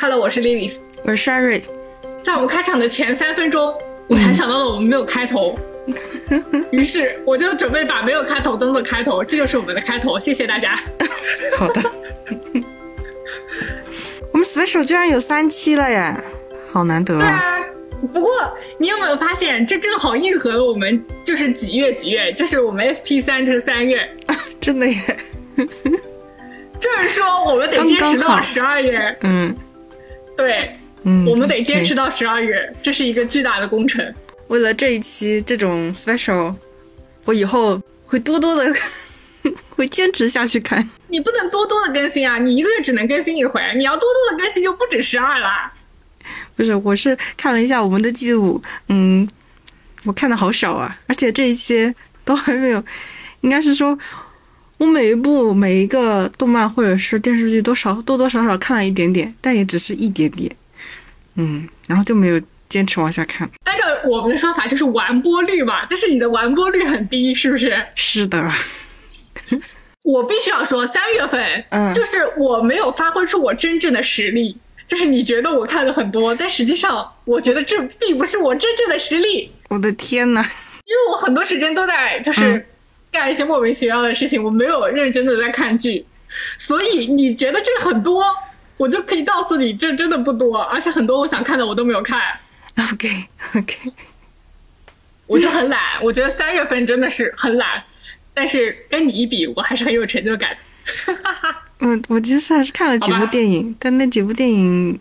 Hello，我是 Lily，我是 Sherry。在我们开场的前三分钟，我才想到了我们没有开头，于是我就准备把没有开头当做开头，这就是我们的开头。谢谢大家。好的。我们 special 居然有三期了耶，好难得。对啊。不过你有没有发现，这正好应和了我们就是几月几月，这是我们 SP 三，这是三月。真的耶。就是说，我们得坚持到十二月。嗯。对。嗯，我们得坚持到十二月，这是一个巨大的工程。为了这一期这种 special，我以后会多多的 会坚持下去看。你不能多多的更新啊！你一个月只能更新一回，你要多多的更新就不止十二啦。不是，我是看了一下我们的记录，嗯，我看的好少啊，而且这一些都还没有，应该是说，我每一部每一个动漫或者是电视剧都少多多少少看了一点点，但也只是一点点。嗯，然后就没有坚持往下看。按照我们的说法，就是完播率嘛，就是你的完播率很低，是不是？是的。我必须要说，三月份，嗯，就是我没有发挥出我真正的实力。就是你觉得我看的很多，但实际上，我觉得这并不是我真正的实力。我的天呐，因为我很多时间都在就是干一些莫名其妙的事情，我没有认真的在看剧，所以你觉得这很多。我就可以告诉你，这真的不多，而且很多我想看的我都没有看。OK OK，我就很懒，我觉得三月份真的是很懒，但是跟你一比，我还是很有成就感。嗯，我其实还是看了几部电影，但那几部电影，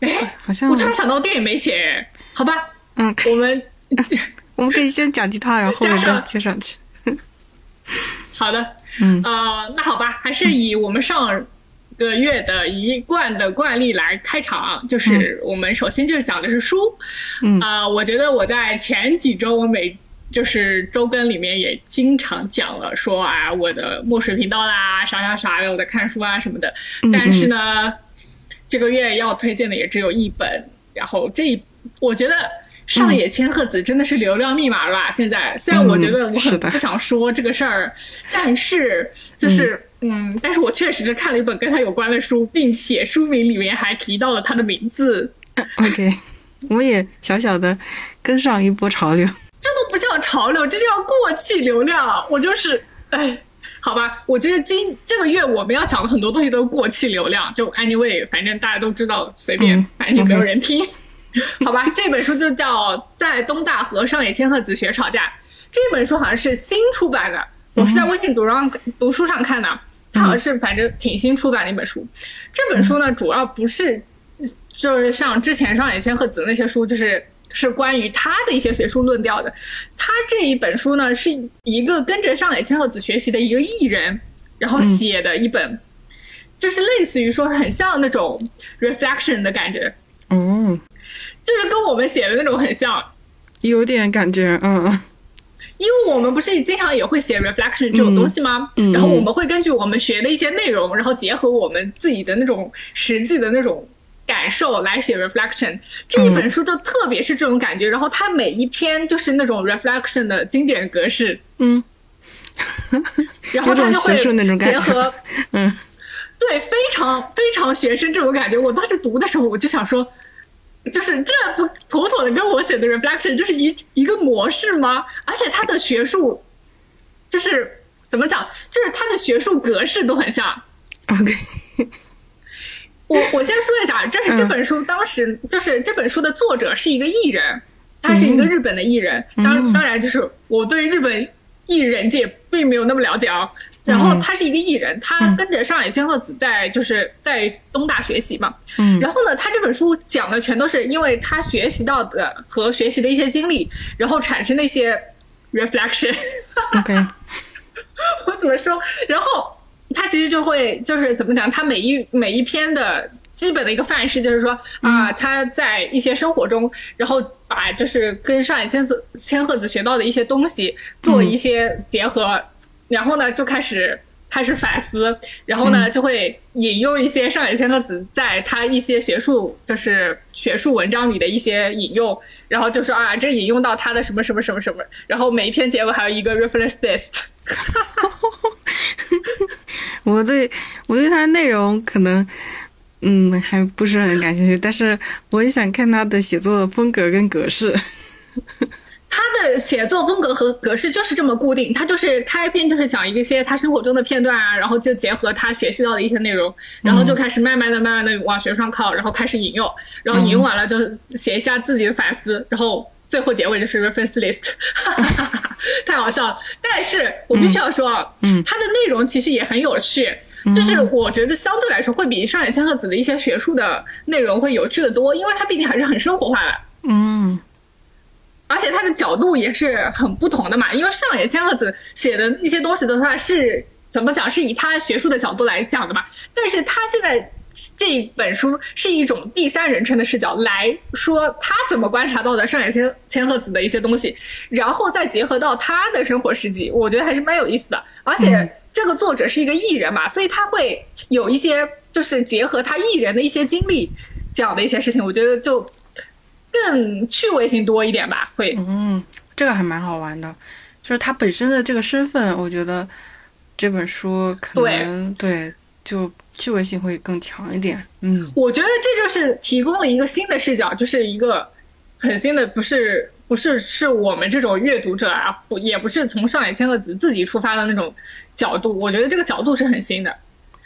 哎，好像我突然想到电影没写，好吧？嗯，我们 我们可以先讲吉他，然后 后面再接上去。好的，嗯，呃，那好吧，还是以我们上。个月的一贯的惯例来开场，就是我们首先就是讲的是书，嗯。啊，我觉得我在前几周我每就是周更里面也经常讲了，说啊我的墨水频道啦啥啥啥的，我在看书啊什么的，但是呢，这个月要推荐的也只有一本，然后这一我觉得上野千鹤子真的是流量密码了吧？现在虽然我觉得我很不想说这个事儿，但是就是。嗯，但是我确实是看了一本跟他有关的书，并且书名里面还提到了他的名字。OK，我也小小的跟上一波潮流。这都不叫潮流，这叫过气流量。我就是，哎，好吧，我觉得今这个月我们要讲的很多东西都是过气流量。就 anyway，反正大家都知道，随便，反正就没有人听。好吧，这本书就叫《在东大和上野千鹤子学吵架》。这本书好像是新出版的，我是在微信读上读书上看的。它好像是反正挺新出版的一本书，这本书呢主要不是就是像之前上野千鹤子那些书，就是是关于他的一些学术论调的。他这一本书呢是一个跟着上野千鹤子学习的一个艺人，然后写的一本，就是类似于说很像那种 reflection 的感觉，嗯，就是跟我们写的那种很像，有点感觉，嗯。因为我们不是经常也会写 reflection 这种东西吗？然后我们会根据我们学的一些内容，然后结合我们自己的那种实际的那种感受来写 reflection。这一本书就特别是这种感觉，然后它每一篇就是那种 reflection 的经典格式。嗯，然后它就会结合，嗯，对，非常非常学生这种感觉。我当时读的时候，我就想说。就是这不妥妥的跟我写的 reflection 就是一一个模式吗？而且他的学术就是怎么讲，就是他的学术格式都很像。OK，我我先说一下，这是这本书当时就是这本书的作者是一个艺人，他是一个日本的艺人。当当然，就是我对日本艺人界并没有那么了解啊。然后他是一个艺人，他跟着上野千鹤子在就是在东大学习嘛。嗯。然后呢，他这本书讲的全都是因为他学习到的和学习的一些经历，然后产生那些 reflection。OK。我怎么说？然后他其实就会就是怎么讲？他每一每一篇的基本的一个范式就是说啊，他在一些生活中，然后把就是跟上野千鹤千鹤子学到的一些东西做一些结合。然后呢，就开始开始反思，然后呢，就会引用一些上野千鹤子在他一些学术就是学术文章里的一些引用，然后就说啊，这引用到他的什么什么什么什么，然后每一篇结尾还有一个 reference list。我对我对他的内容可能嗯，还不是很感兴趣，但是我也想看他的写作风格跟格式。他的写作风格和格式就是这么固定，他就是开篇就是讲一些他生活中的片段啊，然后就结合他学习到的一些内容，然后就开始慢慢的、慢慢的往学上靠，然后开始引用，然后引用完了就写一下自己的反思，然后最后结尾就是 reference list，太好笑了。但是我必须要说，嗯，它的内容其实也很有趣，就是我觉得相对来说会比上野千鹤子的一些学术的内容会有趣的多，因为它毕竟还是很生活化的，嗯。而且他的角度也是很不同的嘛，因为上野千鹤子写的一些东西的话是怎么讲，是以他学术的角度来讲的嘛。但是他现在这本书是一种第三人称的视角来说，他怎么观察到的上野千千鹤子的一些东西，然后再结合到他的生活实际，我觉得还是蛮有意思的。而且这个作者是一个艺人嘛，所以他会有一些就是结合他艺人的一些经历讲的一些事情，我觉得就。更趣味性多一点吧，会。嗯，这个还蛮好玩的，就是他本身的这个身份，我觉得这本书可能对就趣味性会更强一点。嗯，我觉得这就是提供了一个新的视角，就是一个很新的，不是不是是我们这种阅读者啊，不也不是从上野千鹤子自己出发的那种角度，我觉得这个角度是很新的。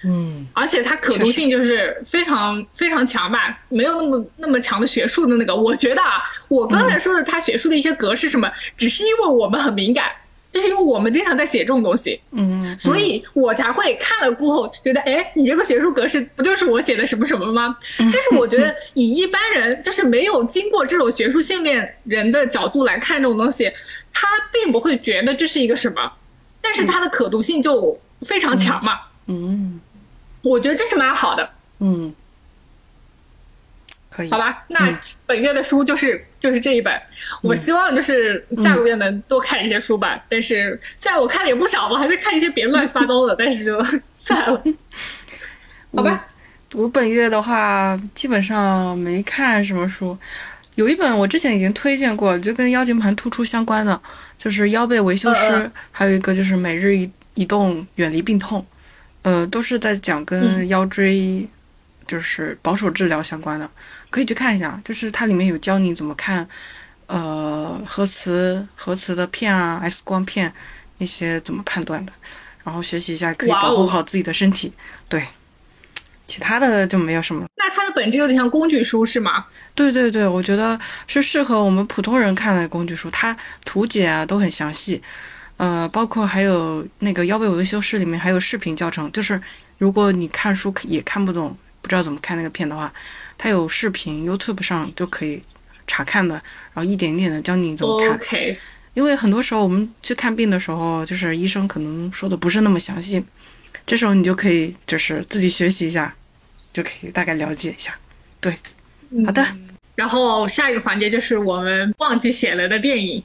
嗯，而且它可读性就是非常非常强吧，没有那么那么强的学术的那个。我觉得啊，我刚才说的它学术的一些格式什么，只是因为我们很敏感，就是因为我们经常在写这种东西，嗯，所以我才会看了过后觉得，哎，你这个学术格式不就是我写的什么什么吗？但是我觉得以一般人就是没有经过这种学术训练人的角度来看这种东西，他并不会觉得这是一个什么，但是它的可读性就非常强嘛，嗯。我觉得这是蛮好的，嗯，可以，好吧。那本月的书就是就是这一本，我希望就是下个月能多看一些书吧。但是虽然我看的也不少，我还在看一些别的乱七八糟的，但是就算了，好吧。我本月的话基本上没看什么书，有一本我之前已经推荐过，就跟腰间盘突出相关的，就是腰背维修师，还有一个就是每日一移动远离病痛。呃，都是在讲跟腰椎，就是保守治疗相关的，可以去看一下。就是它里面有教你怎么看，呃，核磁核磁的片啊，X 光片那些怎么判断的，然后学习一下可以保护好自己的身体。对，其他的就没有什么。那它的本质有点像工具书是吗？对对对，我觉得是适合我们普通人看的工具书，它图解啊都很详细。呃，包括还有那个腰背维修室里面还有视频教程，就是如果你看书也看不懂，不知道怎么看那个片的话，它有视频，YouTube 上就可以查看的，然后一点一点的教你怎么看。OK。因为很多时候我们去看病的时候，就是医生可能说的不是那么详细，这时候你就可以就是自己学习一下，就可以大概了解一下。对，好的。然后下一个环节就是我们忘记写了的电影。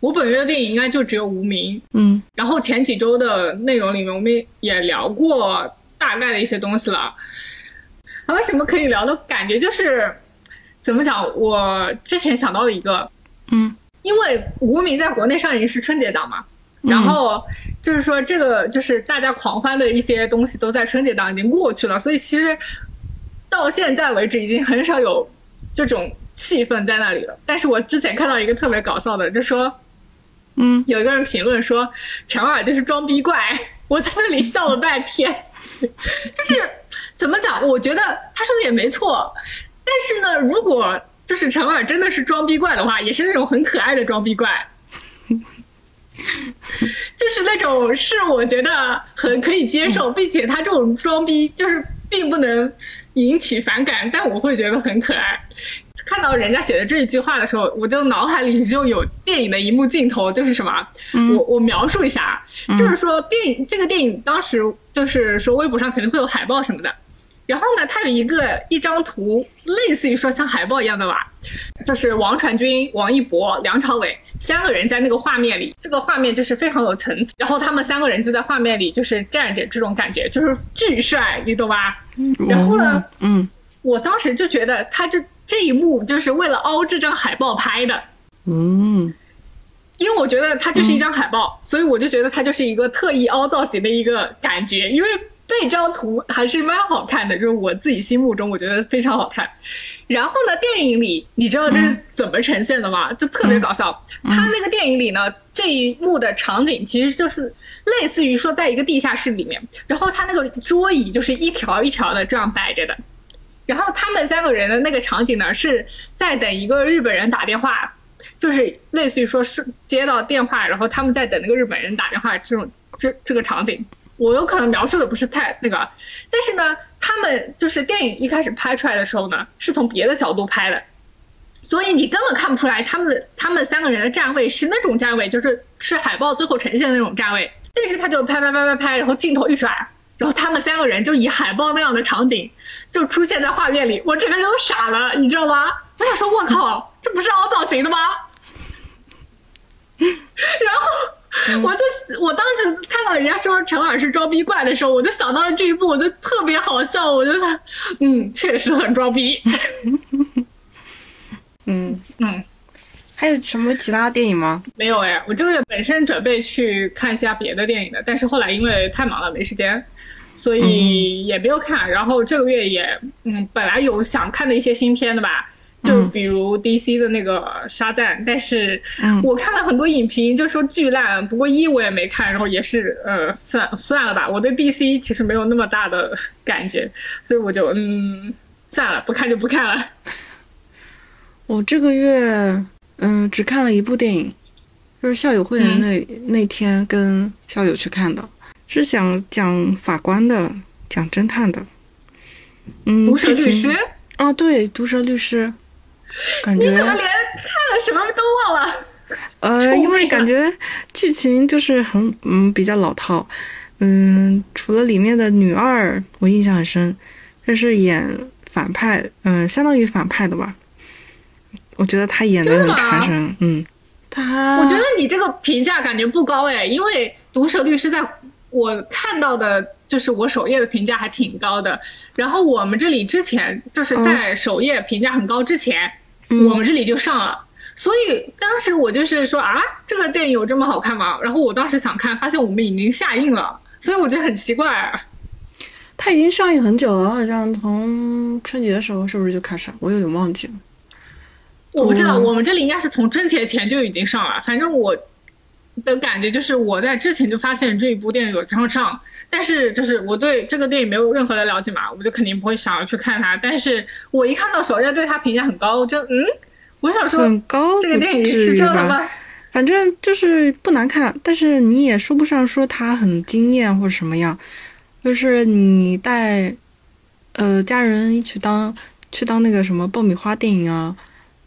我本月的电影应该就只有《无名》，嗯，然后前几周的内容里面我们也聊过大概的一些东西了。还有什么可以聊的感觉？就是怎么讲？我之前想到了一个，嗯，因为《无名》在国内上映是春节档嘛，然后就是说这个就是大家狂欢的一些东西都在春节档已经过去了，所以其实到现在为止已经很少有这种气氛在那里了。但是我之前看到一个特别搞笑的，就说。嗯，有一个人评论说陈耳就是装逼怪，我在那里笑了半天。就是怎么讲？我觉得他说的也没错，但是呢，如果就是陈耳真的是装逼怪的话，也是那种很可爱的装逼怪，就是那种是我觉得很可以接受，并且他这种装逼就是并不能引起反感，但我会觉得很可爱。看到人家写的这一句话的时候，我就脑海里就有电影的一幕镜头，就是什么？我我描述一下，就是说电影这个电影当时就是说微博上肯定会有海报什么的，然后呢，它有一个一张图，类似于说像海报一样的吧，就是王传君、王一博、梁朝伟三个人在那个画面里，这个画面就是非常有层次，然后他们三个人就在画面里就是站着，这种感觉就是巨帅，你懂吧？然后呢，嗯，我当时就觉得他就。这一幕就是为了凹这张海报拍的，嗯，因为我觉得它就是一张海报，所以我就觉得它就是一个特意凹造型的一个感觉。因为那张图还是蛮好看的，就是我自己心目中我觉得非常好看。然后呢，电影里你知道这是怎么呈现的吗？就特别搞笑。他那个电影里呢，这一幕的场景其实就是类似于说在一个地下室里面，然后他那个桌椅就是一条一条的这样摆着的。然后他们三个人的那个场景呢，是在等一个日本人打电话，就是类似于说是接到电话，然后他们在等那个日本人打电话这种这这个场景。我有可能描述的不是太那个，但是呢，他们就是电影一开始拍出来的时候呢，是从别的角度拍的，所以你根本看不出来他们的他们三个人的站位是那种站位，就是是海报最后呈现的那种站位。但是他就拍拍拍拍拍，然后镜头一转，然后他们三个人就以海报那样的场景就出现在画面里，我整个人都傻了，你知道吗？我想说，我靠，这不是凹造型的吗？然后。我就我当时看到人家说陈耳是装逼怪的时候，我就想到了这一部，我就特别好笑。我觉得，嗯，确实很装逼。嗯嗯，还有什么其他电影吗？没有哎，我这个月本身准备去看一下别的电影的，但是后来因为太忙了没时间，所以也没有看。然后这个月也嗯，本来有想看的一些新片的吧。就比如 DC 的那个沙赞，但是我看了很多影评，就说巨烂。不过一我也没看，然后也是呃算算了吧。我对 DC 其实没有那么大的感觉，所以我就嗯算了，不看就不看了。我这个月嗯只看了一部电影，就是校友会的那那天跟校友去看的，是想讲法官的，讲侦探的。嗯，毒舌律师啊，对，毒舌律师。你怎么连看了什么都忘了？呃，因为感觉剧情就是很嗯比较老套，嗯，除了里面的女二我印象很深，这是演反派，嗯，相当于反派的吧？我觉得他演的很传神，嗯，他我觉得你这个评价感觉不高哎，因为毒舌律师在我看到的。就是我首页的评价还挺高的，然后我们这里之前就是在首页评价很高之前，我们这里就上了，所以当时我就是说啊，这个电影有这么好看吗？然后我当时想看，发现我们已经下映了，所以我觉得很奇怪。它已经上映很久了，好像从春节的时候是不是就开始？我有点忘记了。我不知道，我们这里应该是从春节前就已经上了，反正我。的感觉就是我在之前就发现这一部电影有机会上，但是就是我对这个电影没有任何的了解嘛，我就肯定不会想要去看它。但是我一看到首页对它评价很高，我就嗯，我想说很高，这个电影是这样的吗？反正就是不难看，但是你也说不上说它很惊艳或者什么样，就是你带呃家人一起当去当那个什么爆米花电影啊，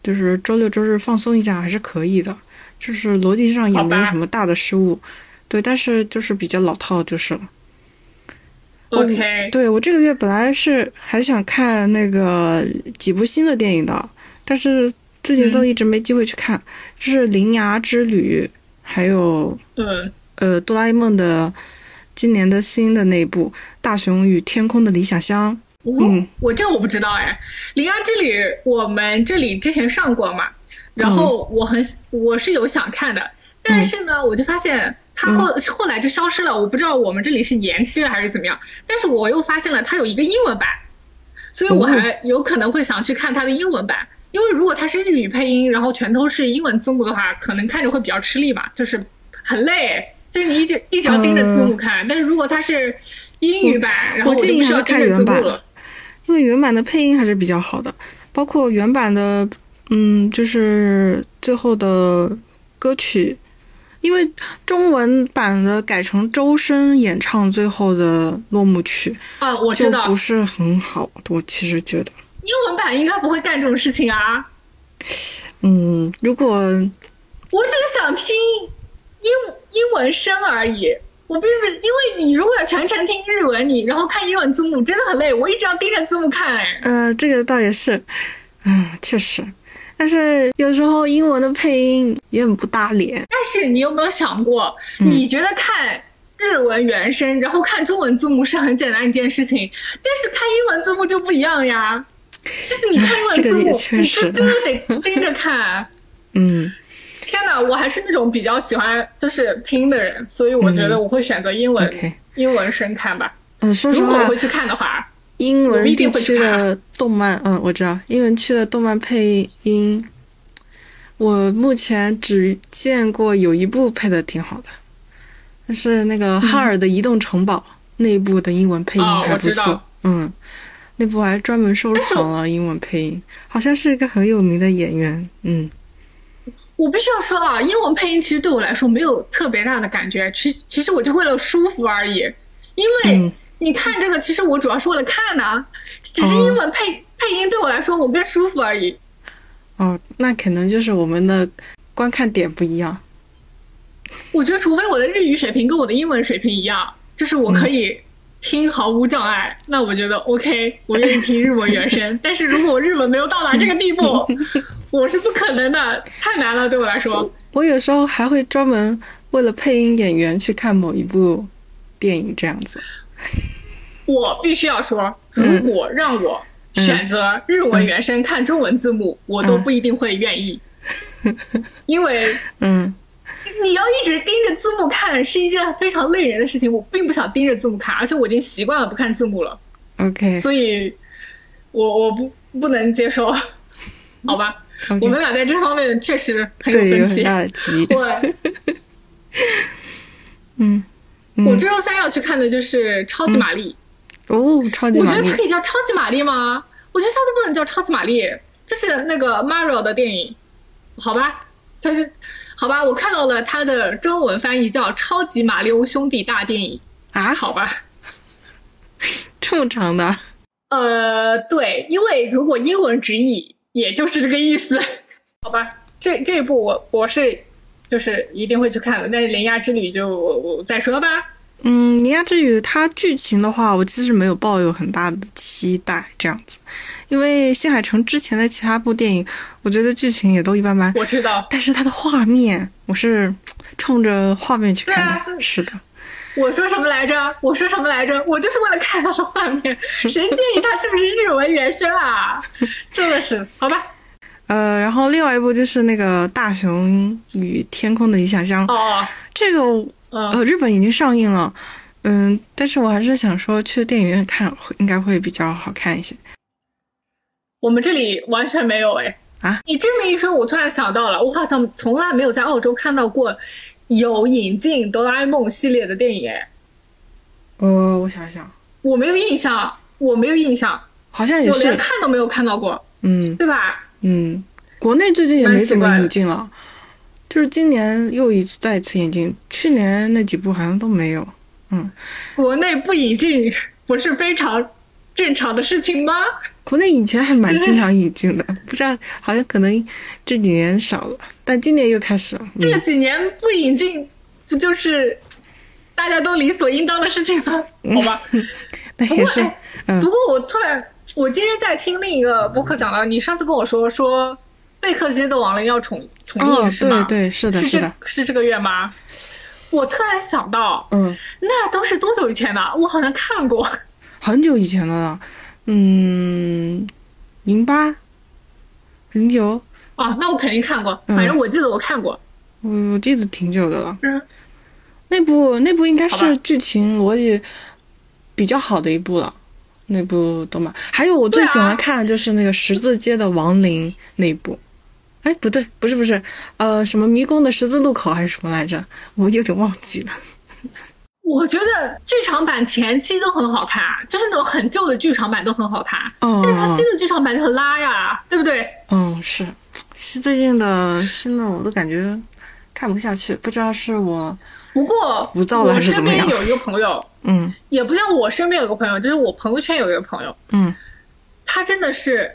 就是周六周日放松一下还是可以的。就是逻辑上也没有什么大的失误，对，但是就是比较老套就是了。OK，对我这个月本来是还想看那个几部新的电影的，但是最近都一直没机会去看，就是《铃芽之旅》，还有嗯呃《哆啦 A 梦》的今年的新的那一部《大雄与天空的理想乡》。嗯，我这我不知道哎，《铃芽之旅》我们这里之前上过嘛？然后我很我是有想看的，但是呢，我就发现它后后来就消失了。我不知道我们这里是延期了还是怎么样。但是我又发现了它有一个英文版，所以我还有可能会想去看它的英文版。因为如果它是日语配音，然后全都是英文字幕的话，可能看着会比较吃力吧，就是很累，就是你一直一直要盯着字幕看。但是如果它是英语版，然后我就不需要看原版了，因为原版的配音还是比较好的，包括原版的。嗯，就是最后的歌曲，因为中文版的改成周深演唱最后的落幕曲啊，我知道不是很好。我其实觉得英文版应该不会干这种事情啊。嗯，如果我只是想听英英文声而已，我并不是因为你如果全程听日文，你然后看英文字幕真的很累，我一直要盯着字幕看哎。呃，这个倒也是，嗯，确实。但是有时候英文的配音也很不搭脸。但是你有没有想过，你觉得看日文原声，然后看中文字幕是很简单一件事情，但是看英文字幕就不一样呀。就是你看英文字幕，你是真的得盯着看。嗯，天哪，我还是那种比较喜欢就是听的人，所以我觉得我会选择英文英文声看吧。嗯，说实话如果我会，去看的话，英文地区的动漫，嗯，我知道，英文区的动漫配音，我目前只见过有一部配的挺好的，但是那个哈尔的移动城堡、那一部的英文配音哦还不错，嗯，那部还专门收藏了英文配音，好像是一个很有名的演员，嗯。我必须要说啊，英文配音其实对我来说没有特别大的感觉，其其实我就为了舒服而已。因为嗯你看这个，其实我主要是为了看呐、只是哦英文配、配音对我来说我更舒服而已。哦，那可能就是我们的观看点不一样，我觉得，除非我的日语水平跟我的英文水平一样，就是我可以听毫无障碍，那我觉得 OK，我愿意听日文原声。但是如果我日文没有到达这个地步，我是不可能的，太难了，对我来说。我有时候还会专门为了配音演员去看某一部电影这样子。我必须要说，嗯。如果让我选择日文原声看中文字幕，我都不一定会愿意，因为嗯。你要一直盯着字幕看是一件非常累人的事情。我并不想盯着字幕看，而且我已经习惯了不看字幕了，，OK，所以我我不不能接受，好吧我们俩在这方面确实很有对，有分歧。很大的歧义。对，嗯，我这周三要去看的就是《超级玛丽》。哦，超级玛丽我觉得它可以叫超级玛丽吗？我觉得它都不能叫超级玛丽，这是那个 Mario 的电影，好吧？它是好吧？我看到了它的中文翻译叫《超级马里奥兄弟大电影》，啊，好吧？这么长的，呃，对，因为如果英文直译，也就是这个意思，好吧？这这一部我我是就是一定会去看的，但是《铃芽之旅就》我我再说吧。嗯，《铃芽之旅》它剧情的话，我其实没有抱有很大的期待，这样子，因为新海诚之前的其他部电影，我觉得剧情也都一般般，我知道，但是它的画面，我是冲着画面去看的，是的，我说什么来着？我说什么来着？我就是为了看它的画面，谁介意它是不是日文原声啊？真的是，好吧。呃，然后另外一部就是那个《大雄与天空的理想乡》，哦，这个嗯，呃，日本已经上映了，嗯，但是我还是想说去电影院看会应该会比较好看一些。我们这里完全没有哎。啊，你这么一说，我突然想到了，我好像从来没有在澳洲看到过有引进哆啦 A 梦系列的电影哎，呃，我想想，我没有印象，我没有印象，好像也我连是，看都没有看到过，嗯对吧？嗯，国内最近也没怎么引进了，就是今年又一次再次引进，去年那几部好像都没有。嗯国内不引进不是非常正常的事情吗？国内以前还蛮经常引进的，不知道好像可能这几年少了，但今年又开始了。这嗯，几年不引进，不就是大家都理所应当的事情吗？好吧。那也是，哎，嗯不过我突然，我今天在听另一个播客讲到，你上次跟我说说贝克街的亡灵要重重映、哦，是吗？对对，是的，是的，是这个月吗？我突然想到，嗯，那都是多久以前的？我好像看过。很久以前的了，嗯，零八、零九，啊，那我肯定看过，嗯反正我记得我看过。我我记得挺久的了。嗯，那部那部应该是剧情逻辑比较好的一部了，那部动漫。还有我最喜欢看的就是那个十字街的亡灵那一部。哎，不对，不是不是，呃，什么迷宫的十字路口还是什么来着？我有点忘记了。我觉得剧场版前期都很好看，就是那种很旧的剧场版都很好看，嗯但是它嗯新的剧场版就很拉呀，对不对？嗯，是，是最近的新的我都感觉看不下去，不知道是我，不过浮躁了我还是怎么样身边 有一个朋友，嗯。也不像我身边有个朋友，就是我朋友圈有一个朋友，嗯。他真的是，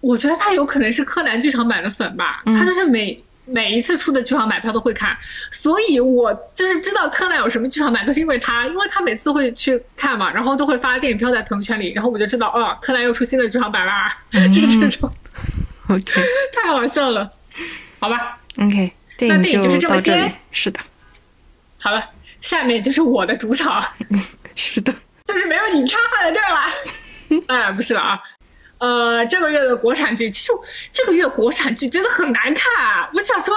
我觉得他有可能是柯南剧场版的粉吧，嗯。他就是每每一次出的剧场版他都会看，所以我就是知道柯南有什么剧场版都是因为他，因为他每次都会去看嘛，然后都会发电影票在朋友圈里，然后我就知道哦，柯南又出新的剧场版啦，嗯。就是这种，，OK 太好笑了，好吧，OK，电影那电影就是这么到这里些，是的，好了，下面就是我的主场。是的，就是没有你插话的地儿了。哎，不是了啊，呃，这个月的国产剧，其实这个月国产剧真的很难看、啊。我想说，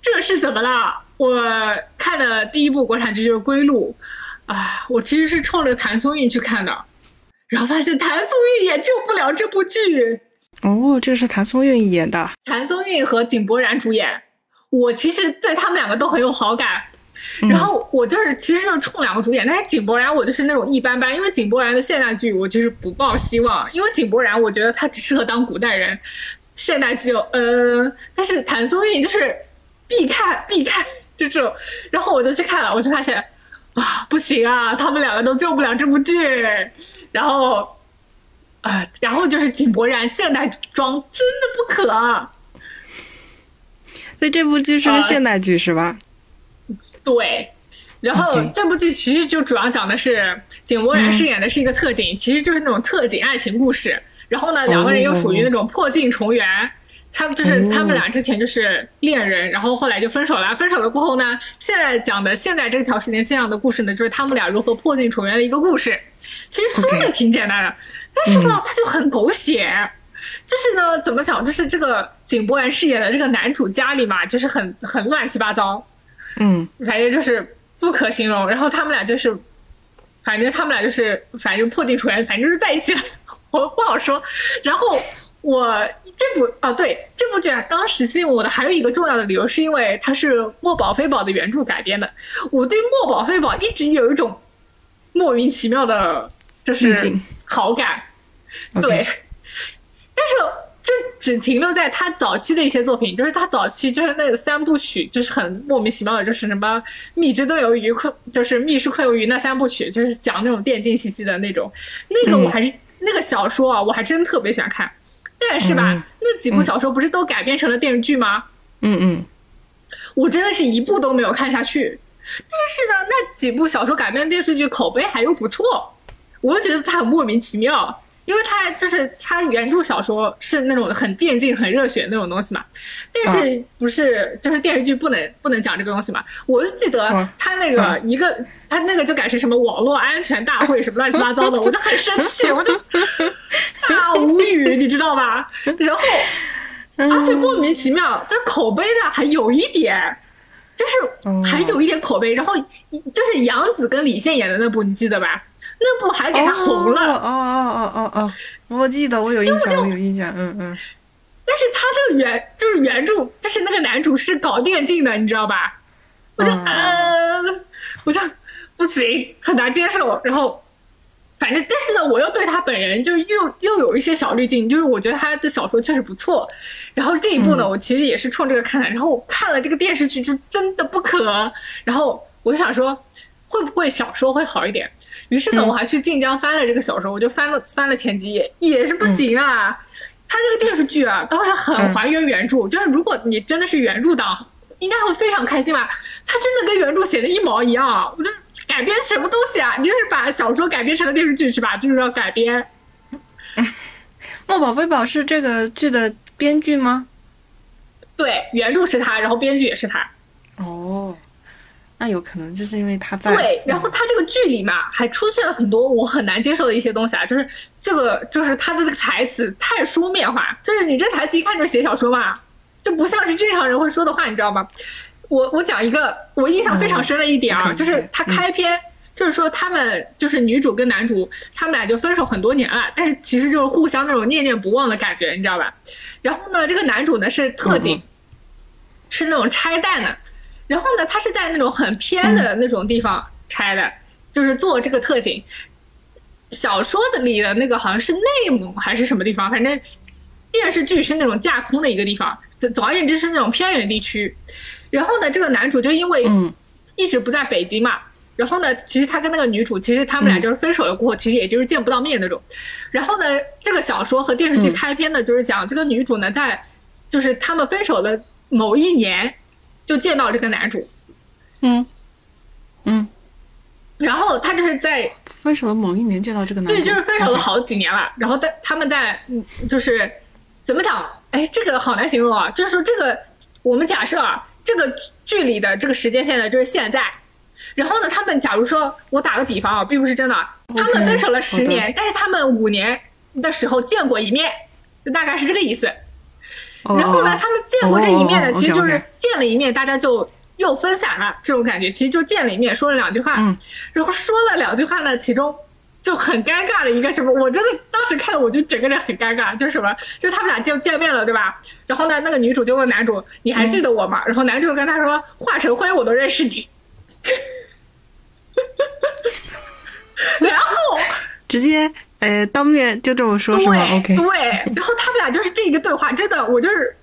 这是怎么了？我看的第一部国产剧就是《归路》，啊，我其实是冲着谭松韵去看的，然后发现谭松韵也救不了这部剧。哦，这个是谭松韵演的，谭松韵和井柏然主演。我其实对他们两个都很有好感，然后我就是其实就是冲两个主演，但是井柏然我就是那种一般般，因为井柏然的现代剧我就是不抱希望，因为井柏然我觉得他只适合当古代人，现代剧呃，但是谭松韵就是必看必看就这种，然后我就去看了，我就发现啊不行啊，他们两个都救不了这部剧，然后啊，然后就是井柏然现代装真的不可。所以这部剧是个现代剧是吧？对，然后这部剧其实就主要讲的是井柏然饰演的是一个特警，其实就是那种特警爱情故事。然后呢，两个人又属于那种破镜重圆，他们就是他们俩之前就是恋人，然后后来就分手了。分手了过后呢，现在讲的现在这条时间线上的故事呢，就是他们俩如何破镜重圆的一个故事。其实说的挺简单的，但是呢，它就很狗血。就是呢，怎么讲？就是这个井柏然饰演的这个男主家里嘛，就是很很乱七八糟，嗯，反正就是不可形容。然后他们俩就是，反正他们俩就是，反正破镜重圆，反正就是在一起了。我不好说。然后我这部啊，对这部剧啊，当时吸引我的还有一个重要的理由，是因为它是墨宝非宝的原著改编的。我对墨宝非宝一直有一种莫名其妙的，就是好感，对。但是这只停留在他早期的一些作品，就是他早期就是那个三部曲，就是很莫名其妙的，就是什么《蜜汁炖鱿鱼》困，就是《密室困鱿鱼》那三部曲，就是讲那种电竞兮兮的那种。那个我还是那个小说啊，我还真特别喜欢看。但是吧，那几部小说不是都改编成了电视剧吗？嗯嗯。我真的是一部都没有看下去。但是呢，那几部小说改编的电视剧口碑还又不错，我就觉得它很莫名其妙。因为他就是他原著小说是那种很电竞、很热血那种东西嘛，但是不是就是电视剧不能不能讲这个东西嘛？我就记得他那个一个他那个就改成什么网络安全大会什么乱七八糟的，我就很生气，我就大无语，你知道吧？然后而且莫名其妙，这口碑呢还有一点，就是还有一点口碑，然后就是杨紫跟李现演的那部，你记得吧？那部还给他红了哦哦哦哦哦！我记得我有印象，我有印象，嗯嗯。但是他这个原就是原著，就是那个男主是搞电竞的，你知道吧？我就呃，我就不行，很难接受。然后，反正但是呢，我又对他本人就又又有一些小滤镜，就是我觉得他的小说确实不错。然后这一部呢，我其实也是冲这个看的。然后我看了这个电视剧，就真的不可。然后我就想说，会不会小说会好一点？于是呢，我还去晋江翻了这个小说，我就翻了翻了前几页，也是不行啊。他这个电视剧啊，倒是很还原原著，就是如果你真的是原著党，应该会非常开心吧。他真的跟原著写的一毛一样，我就改编什么东西啊？你就是把小说改编成了电视剧是吧？就是要改编。墨宝非宝是这个剧的编剧吗？对，原著是他，然后编剧也是他。哦。那有可能就是因为他在对，然后他这个剧里嘛，还出现了很多我很难接受的一些东西啊，就是这个就是他的这个台词太书面化，就是你这台词一看就写小说嘛，就不像是正常人会说的话，你知道吗？我我讲一个我印象非常深的一点啊，就是他开篇就是说他们就是女主跟男主他们俩就分手很多年了，但是其实就是互相那种念念不忘的感觉，你知道吧？然后呢，这个男主呢是特警，是那种拆弹的。然后呢，他是在那种很偏的那种地方拆的，就是做这个特警。小说的里的那个好像是内蒙还是什么地方，反正电视剧是那种架空的一个地方。总而言之是那种偏远地区。然后呢，这个男主就因为一直不在北京嘛，然后呢，其实他跟那个女主其实他们俩就是分手了过后，其实也就是见不到面那种。然后呢，这个小说和电视剧开篇的就是讲这个女主呢在就是他们分手的某一年。就见到这个男主，嗯嗯，然后他就是在分手的某一年见到这个男，对，就是分手了好几年了。然后在他们在，嗯，就是怎么讲？哎，这个好难形容啊。就是说，这个我们假设啊，这个剧里的这个时间线呢，就是现在。然后呢，他们假如说我打个比方啊，并不是真的，他们分手了十年，但是他们五年的时候见过一面，就大概是这个意思。然后呢，他们见过这一面呢，其实就是见了一面，大家就又分散了这种感觉。其实就见了一面，说了两句话，嗯然后说了两句话呢，其中就很尴尬的一个什么，我真的当时看我就整个人很尴尬，就是什么，就是他们俩就见面了，对吧？然后呢，那个女主就问男主：“你还记得我吗？”然后男主跟他说：“化成灰我都认识你。”然后直接呃当面就这么说，是吗？OK，对，然后他们俩就是这一个对话，真的，我就是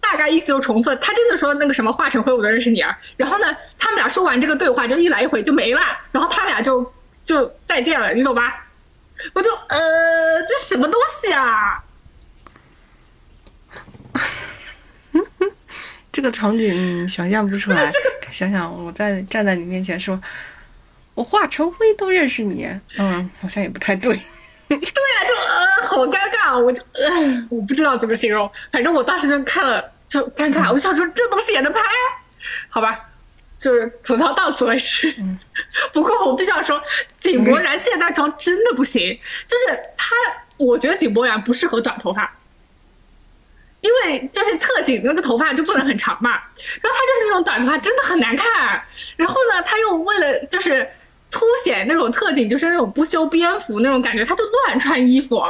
大概意思就重复。他真的说那个什么化成灰我都认识你啊。然后呢，他们俩说完这个对话就一来一回就没了，然后他俩就就再见了，你懂吧？我就呃，这什么东西啊？这个场景、嗯想象不出来。这个想想我在站在你面前说，我化成灰都认识你，嗯，好像也不太对。对呀、就呃好尴尬，我就呃我不知道怎么形容，反正我当时就看了就尴尬，我就想说这东西也能拍，好吧，就是吐槽到此为止。不过我必须要说，井柏然现代装真的不行，就是他，我觉得井柏然不适合短头发。因为就是特警那个头发就不能很长嘛，然后他就是那种短头发真的很难看，然后呢他又为了就是凸显那种特警就是那种不修边幅那种感觉，他就乱穿衣服，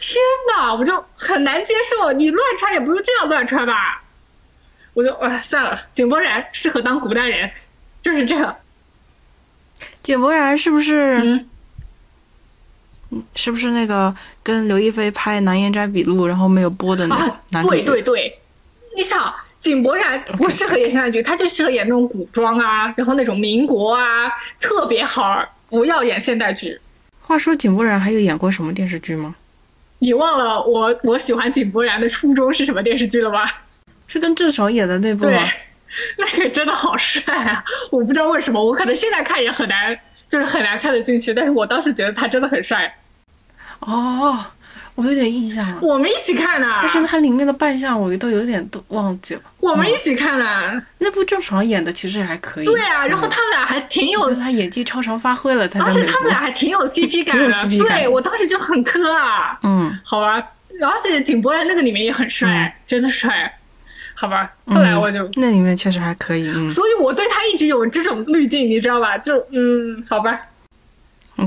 天呐，我就很难接受，你乱穿也不用这样乱穿吧，我就啊算了，井柏然适合当古代人，就是这样，井柏然是不是、嗯，是不是那个跟刘亦菲拍《南烟斋笔录》然后没有播的那个男主角？对对，你想井柏然不适合演现代剧，他就适合演那种古装啊，然后那种民国啊，特别好，不要演现代剧。话说井柏然还有演过什么电视剧吗？你忘了我我喜欢井柏然的初衷是什么电视剧了吗？是跟郑爽演的那部对吗？，那个真的好帅啊！我不知道为什么，我可能现在看也很难，就是很难看得进去。但是我当时觉得他真的很帅。哦，我有点印象了，我们一起看的，但是它里面的扮相我都有点都忘记了。我们一起看的。那部郑爽演的其实也还可以。对啊，然后嗯他们俩还挺有我觉得她演技超常发挥了，而且他们。俩还挺有 CP 感的，对我当时就很磕啊，嗯，好吧，而且井柏然那个里面也很帅，真的帅，好吧，后来我就，嗯那里面确实还可以。嗯，所以我对他一直有这种滤镜，你知道吧？就嗯，好吧。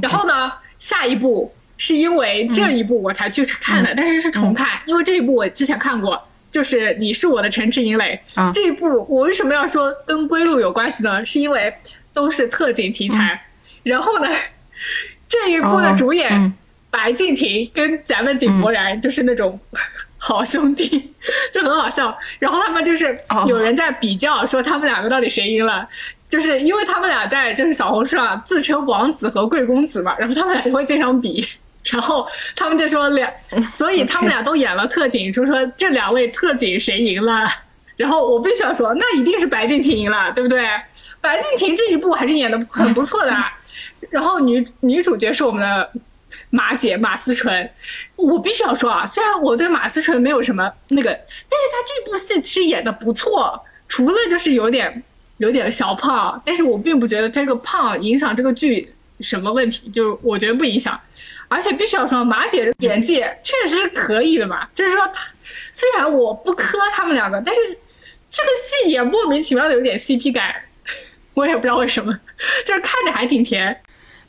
然后呢，下一部是因为这一部我才去看的，但是是重看，因为这一部我之前看过。就是你是我的城池营垒、啊这一部，我为什么要说跟归路有关系呢？是因为都是特警题材，然后呢，这一部的哦主演、嗯白敬亭跟咱们井柏然就是那种好兄弟，就很好笑。然后他们就是哦有人在比较说他们两个到底谁赢了，就是因为他们俩在就是小红书上自称王子和贵公子嘛，然后他们俩就会经常比。然后他们就说两，所以他们俩都演了特警，就说这两位特警谁赢了。然后我必须要说，那一定是白敬亭赢了，对不对？白敬亭这一部还是演的很不错的。然后女女主角是我们的马姐马思纯，我必须要说啊，虽然我对马思纯没有什么那个，但是她这部戏其实演的不错，除了就是有点有点小胖，但是我并不觉得这个胖影响这个剧什么问题，就是我觉得不影响。而且必须要说，马姐的演技确实是可以的嘛，就是说她虽然我不磕他们两个，但是这个戏也莫名其妙的有点 CP 感，我也不知道为什么，就是看着还挺甜。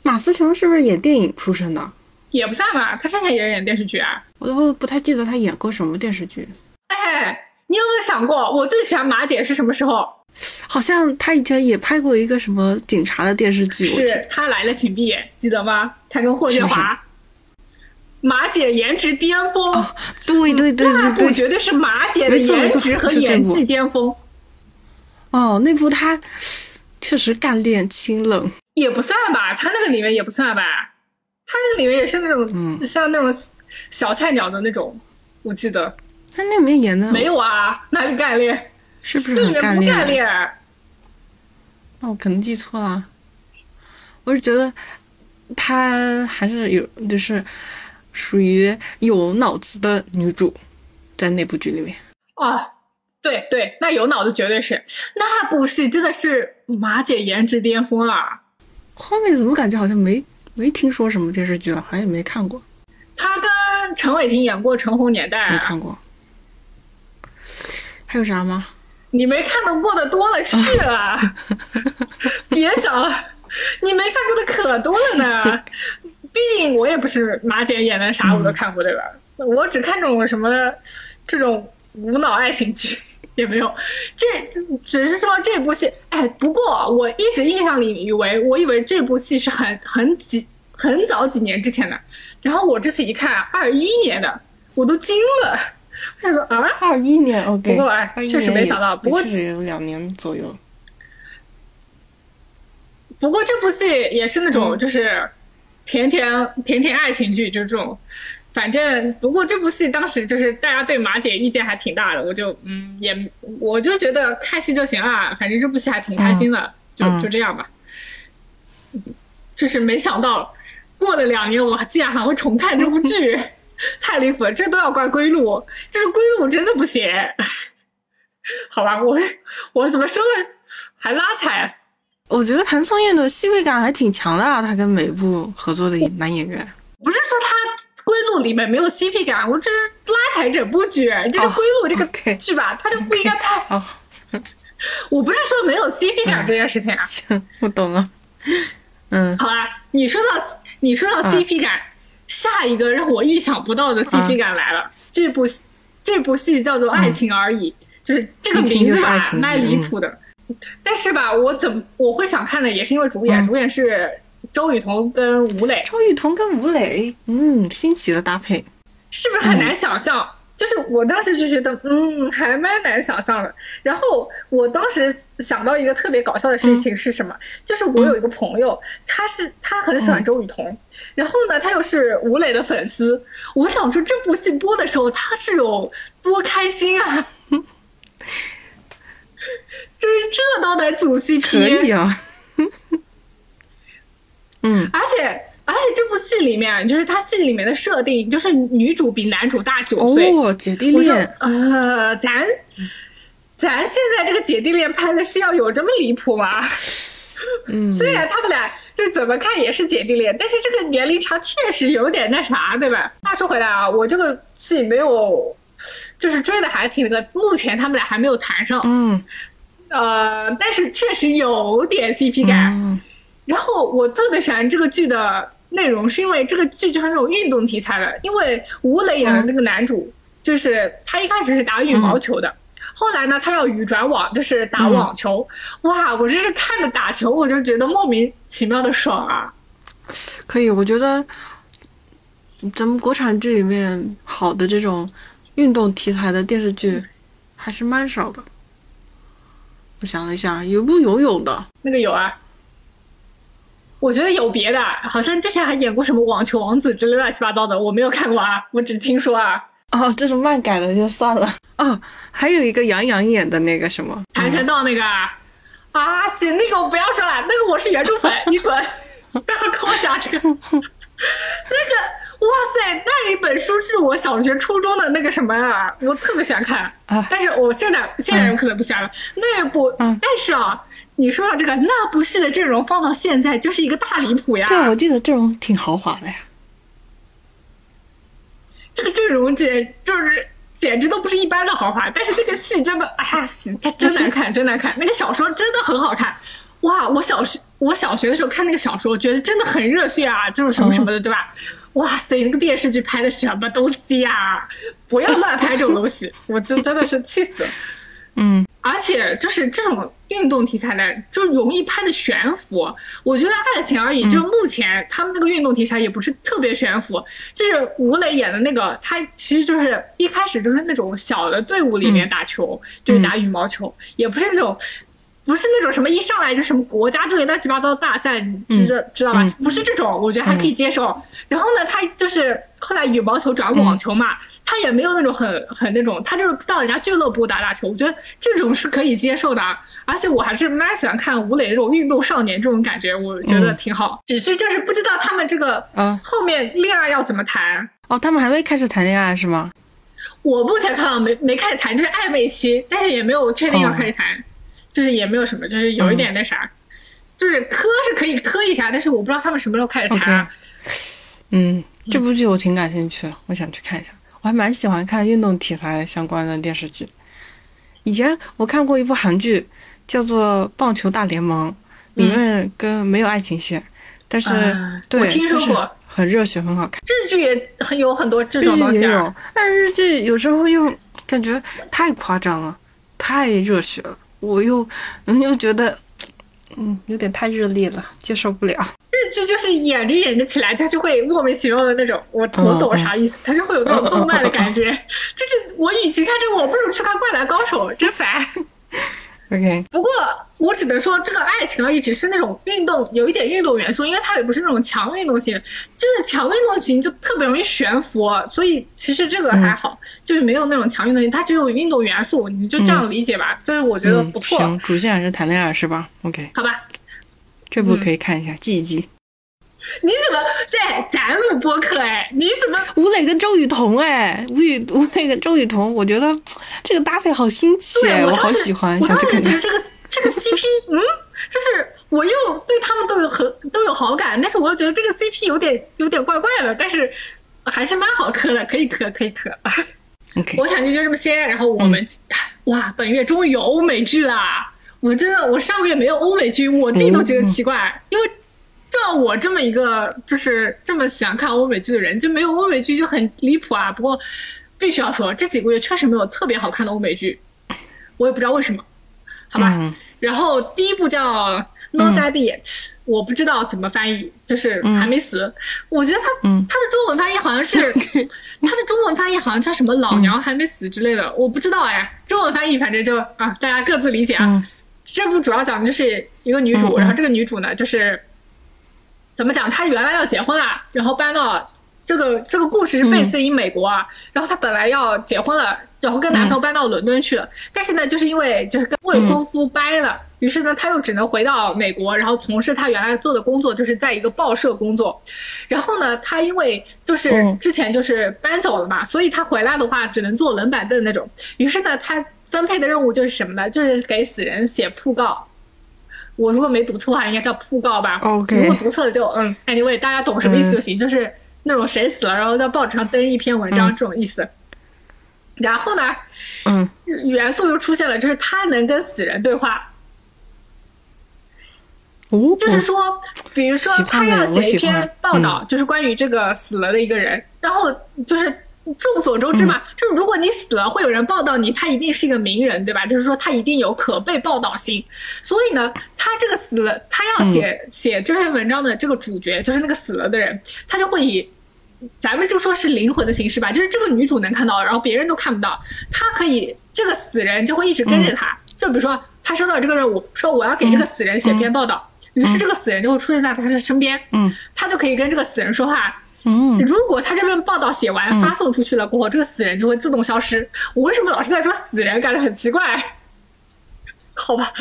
马思纯是不是演电影出身的？也不算吧，她之前也演电视剧啊。我都不太记得她演过什么电视剧。哎，你有没有想过，我最喜欢马姐是什么时候？好像她以前也拍过一个什么警察的电视剧，是得。她来了，请闭眼，记得吗？她跟霍建华，马姐颜值巅峰，对对对那对对。部绝对是马姐的颜值和演技巅峰，哦，那部她确实干练清冷。也不算吧，她那个里面也不算吧，她那个里面也是那种、嗯像那种小菜鸟的那种，我记得她那里面演的没有啊，哪里干练？是不是那里很面不干？练。那我可能记错了。我是觉得她还是有，就是属于有脑子的女主，在那部剧里面。啊，对对，那有脑子绝对是那部戏，真的是马姐颜值巅峰啊！后面怎么感觉好像没没听说什么电视剧了，好像也没看过，她跟陈伟霆演过《陈红年代》啊，没看过。还有啥吗？你没看的过的多了去了，别想了，你没看过的可多了呢。毕竟我也不是马姐演的啥我都看过对吧？我只看这种什么这种无脑爱情剧也没有，这只是说这部戏。哎，不过我一直印象里以为我以为这部戏是很很几很早几年之前的，然后我这次一看二一年的，我都惊了。他说啊，二一年 OK，不过哎，确实没想到，不过确实有两年左右。不过这部戏也是那种就是甜甜甜甜爱情剧，就是这种。反正不过这部戏当时就是大家对马姐意见还挺大的，我就嗯也我就觉得看戏就行了，反正这部戏还挺开心的，就就这样吧。就是没想到过了两年，我竟然还会重看这部剧。太离谱了，这都要怪归路，就是归路真的不行。好吧，我我怎么说呢？还拉踩。我觉得谭松韵的戏味感还挺强的，啊，她跟每部合作的男演员。不是说他归路里面没有 CP 感，我这是拉踩整部剧。这个归路这个剧吧，他就不应该拍。我不是说没有 CP 感这件事情啊。行，我懂了。嗯，好啦，你说到你说到 CP 感。下一个让我意想不到的 CP 感来了，这部这部戏叫做《爱情而已》，就是这个名字吧，蛮离谱的。但是吧，我怎么我会想看的，也是因为主演，主演是周雨彤跟吴磊。周雨彤跟吴磊，嗯，新奇的搭配，是不是很难想象？就是我当时就觉得，嗯，还蛮难想象的。然后我当时想到一个特别搞笑的事情是什么？就是我有一个朋友，他是他很喜欢周雨彤。然后呢，他又是吴磊的粉丝，我想说这部戏播的时候他是有多开心啊！就是这都得组 CP，可以啊。嗯，而且而且这部戏里面，就是他戏里面的设定，就是女主比男主大九岁，哦，姐弟恋。呃，咱咱现在这个姐弟恋拍的是要有这么离谱吗？嗯，虽然他们俩就怎么看也是姐弟恋，但是这个年龄差确实有点那啥，对吧？话说回来啊，我这个戏没有，就是追的还挺那个，目前他们俩还没有谈上，嗯，呃，但是确实有点 CP 感。然后我特别喜欢这个剧的内容，是因为这个剧就是那种运动题材的，因为吴磊演的那个男主，就是他一开始是打羽毛球的。后来呢，他要羽转网，就是打网球。哇，我这是看着打球，我就觉得莫名其妙的爽啊！可以，我觉得咱们国产剧里面好的这种运动题材的电视剧还是蛮少的。我想了一下，有不游泳的那个有啊。我觉得有别的，好像之前还演过什么网球王子之类乱七八糟的，我没有看过啊，我只听说啊。哦，这是漫改的就算了。哦，还有一个杨洋演的那个什么跆拳道那个啊，行，那个我不要说了，那个我是原著粉，你滚，不要跟我讲这个。那个，哇塞，那一本书是我小学、初中的那个什么啊，我特别喜欢看啊。但是我现在现在人可能不喜欢了。那部，但是啊，你说到这个那部戏的阵容放到现在就是一个大离谱呀。对，我记得阵容挺豪华的呀。这个阵容简就是简直都不是一般的豪华，但是那个戏真的，哎呀，它真难看，真难看。那个小说真的很好看，哇！我小学我小学的时候看那个小说，我觉得真的很热血啊，就是什么什么的，对吧？哇塞，那个电视剧拍的什么东西呀？不要乱拍这种东西，我就真的是气死。嗯。而且就是这种运动题材的，就容易拍的悬浮。我觉得爱情而已，就目前他们那个运动题材也不是特别悬浮。就是吴磊演的那个，他其实就是一开始就是那种小的队伍里面打球，就是打羽毛球，也不是那种。不是那种什么一上来就什么国家队乱七八糟的大赛，知道知道吧？不是这种，我觉得还可以接受。然后呢，他就是后来羽毛球转网球嘛，他也没有那种很很那种，他就是到人家俱乐部打打球，我觉得这种是可以接受的。而且我还是蛮喜欢看吴磊这种运动少年这种感觉，我觉得挺好。只是就是不知道他们这个后面恋爱要怎么谈。哦，他们还没开始谈恋爱是吗？我目前看到没没开始谈，就是暧昧期，但是也没有确定要开始谈。就是也没有什么，就是有一点那啥，就是磕是可以磕一下，但是我不知道他们什么时候开始谈。嗯，这部剧我挺感兴趣的，我想去看一下。我还蛮喜欢看运动题材相关的电视剧，以前我看过一部韩剧，叫做《棒球大联盟》，里面跟没有爱情线，但是、对，我听说过，很热血，很好看。日剧也很有很多这种东西但是日剧有时候又感觉太夸张了，太热血了，我又嗯又觉得嗯有点太热烈了，接受不了。日剧就是演着演着起来，它就会莫名其妙的那种，我嗯我懂啥意思，它就会有那种动漫的感觉。就是我与其看这个，我不如去看《灌篮高手》，真烦。OK，不过我只能说，这个爱情而已，只是那种运动有一点运动元素，因为它也不是那种强运动型，就是强运动型就特别容易悬浮，所以其实这个还好，就是没有那种强运动型，它只有运动元素，你就这样理解吧。就是我觉得嗯不，错，行，主线还是谈恋爱是吧？OK，好吧？这部可以看一下，记一记。你怎么在咱录播客哎？你怎么吴磊跟周雨彤，哎，吴雨吴磊跟周雨彤，我觉得这个搭配好新奇，哎我好喜欢，我想去看看当时觉得。这个这个 CP，嗯，就是我又对他们都有很都有好感，但是我又觉得这个 CP 有点有点怪怪的，但是还是蛮好磕的，可以磕可以磕。OK，国产剧就这么些，然后我们、哇，本月终于有欧美剧啦！我真的我上个月没有欧美剧，我自己都觉得奇怪，因为照我这么一个就是这么喜欢看欧美剧的人，就没有欧美剧就很离谱啊。不过必须要说，这几个月确实没有特别好看的欧美剧，我也不知道为什么，好吧。嗯然后第一部叫《Not Dead Yet》，我不知道怎么翻译，就是还没死。我觉得它嗯它的中文翻译好像是 它的中文翻译好像叫什么“老娘还没死”之类的，我不知道哎。中文翻译反正就啊，大家各自理解啊。嗯这部主要讲的就是一个女主，然后这个女主呢，就是怎么讲，她原来要结婚了，然后搬到这个这个故事是 base 于美国啊，然后她本来要结婚了，然后跟男朋友搬到伦敦去了，但是呢，就是因为就是跟未婚夫掰了。于是呢，她又只能回到美国，然后从事她原来做的工作，就是在一个报社工作。然后呢，她因为就是嗯之前就是搬走了嘛，所以她回来的话只能坐冷板凳那种。于是呢，她分配的任务就是什么呢？就是给死人写讣告。我如果没读错的话，应该叫讣告吧。OK 如果读错了就嗯，anyway，大家懂什么意思就行，就是那种谁死了，然后在报纸上登一篇文章、嗯。这种意思。然后呢，嗯。元素又出现了，就是他能跟死人对话，哦，就是说，比如说他要写一篇报道，就是关于这个死了的一个人，然后就是。众所周知嘛，嗯就是如果你死了，会有人报道你，他一定是一个名人，对吧？就是说他一定有可被报道性。所以呢，他这个死了，他要写、嗯写这篇文章的这个主角，就是那个死了的人，他就会以咱们就说是灵魂的形式吧，就是这个女主能看到，然后别人都看不到，他可以这个死人就会一直跟着他。就比如说他收到这个任务，说我要给这个死人写篇报道，于是这个死人就会出现在他的身边，嗯他就可以跟这个死人说话。嗯如果他这篇报道写完发送出去了过后，这个死人就会自动消失。我为什么老是在说死人，感觉很奇怪？好吧，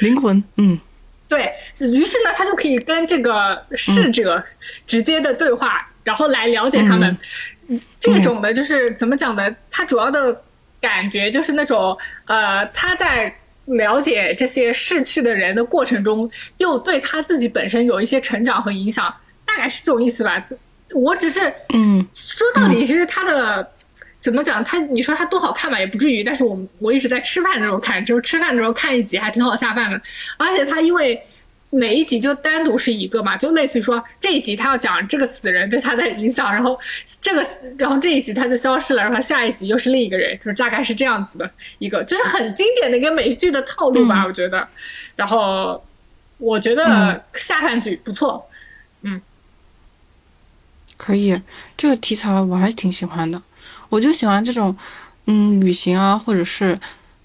灵魂，嗯对于是呢，他就可以跟这个逝者直接的对话，然后来了解他们。这种的就是怎么讲呢？他主要的感觉就是那种呃，他在了解这些逝去的人的过程中，又对他自己本身有一些成长和影响，大概是这种意思吧。我只是嗯说到底，其实他的、怎么讲？他你说他多好看吧，也不至于。但是我我一直在吃饭的时候看，就是吃饭的时候看一集还挺好下饭的。而且他因为每一集就单独是一个嘛，就类似于说这一集他要讲这个死人对他的影响，然后这个然后这一集他就消失了，然后下一集又是另一个人，就是大概是这样子的一个，就是很经典的一个美剧的套路吧，我觉得。然后我觉得下饭剧不错，可以，这个题材我还挺喜欢的，我就喜欢这种嗯旅行啊，或者是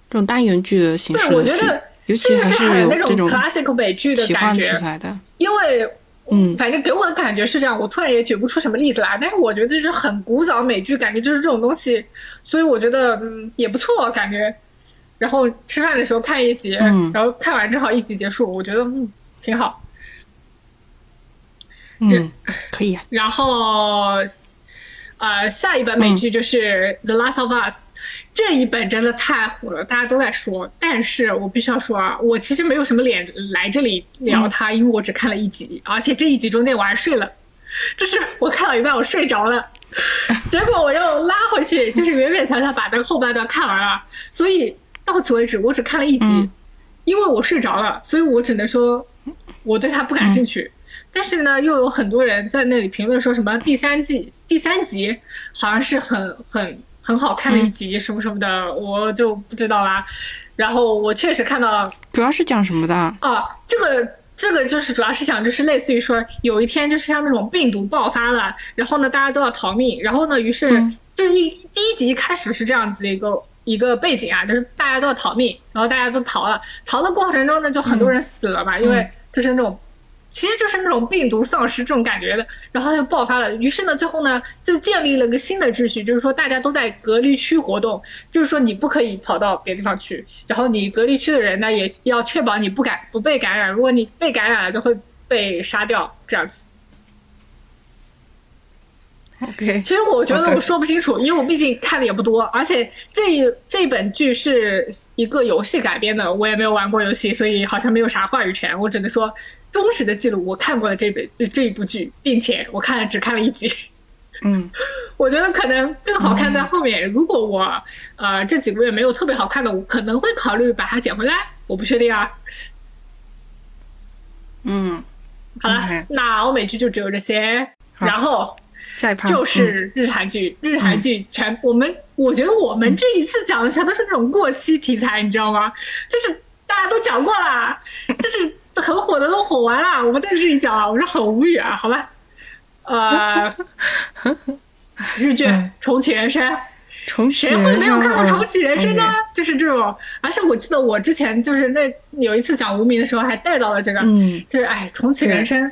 这种单元剧的形式，我的剧，觉得尤其还这个是很有那种这种 classic 美剧的感觉，材的，因为嗯。反正给我的感觉是这样，我突然也举不出什么例子来，但是我觉得就是很古早美剧，感觉就是这种东西，所以我觉得嗯也不错，感觉。然后吃饭的时候看一集，嗯。然后看完正好一集结束，我觉得嗯挺好。嗯，可以，然后，呃，下一本美剧就是《The Last of Us》，这一本真的太火了，大家都在说。但是我必须要说啊，我其实没有什么脸来这里聊它，因为我只看了一集，而且这一集中间我还睡了，就是我看到一半我睡着了，结果我又拉回去，就是勉勉强强把那个后半段看完了。所以到此为止，我只看了一集，因为我睡着了，所以我只能说我对它不感兴趣。但是呢，又有很多人在那里评论说什么第三季第三集好像是很很很好看的一集什么什么的，我就不知道啦。然后我确实看到，主要是讲什么的？啊，这个这个就是主要是讲，就是类似于说有一天就是像那种病毒爆发了，然后呢大家都要逃命，然后呢于是就是一第一集一开始是这样子的一个一个背景啊，就是大家都要逃命，然后大家都逃了，逃的过程中呢就很多人死了嘛，因为就是那种。其实就是那种病毒丧尸这种感觉的，然后它就爆发了。于是呢，最后呢，就建立了个新的秩序，就是说大家都在隔离区活动，就是说你不可以跑到别的地方去。然后你隔离区的人呢，也要确保你不感不被感染。如果你被感染了，就会被杀掉，这样子。OK，其实我觉得我说不清楚，因为我毕竟看的也不多，而且这一这本剧是一个游戏改编的，我也没有玩过游戏，所以好像没有啥话语权。我只能说。忠实的记录我看过的这本这一部剧，并且我看了只看了一集。嗯，我觉得可能更好看在后面。如果我呃这几个月没有特别好看的，我可能会考虑把它捡回来。我不确定啊。嗯，好了，那欧美剧就只有这些。然后下一趴就是日韩剧，日韩剧全我们我觉得我们这一次讲的全都是那种过期题材，你知道吗？就是大家都讲过啦，就是。很火的都火完了，我们在这里讲了，我说很无语啊，好吧，呃，日剧《重启人生》，重谁会没有看过《重启人生》呢？就是这种，而且我记得我之前就是那有一次讲无名的时候还带到了这个，就是哎，《重启人生》，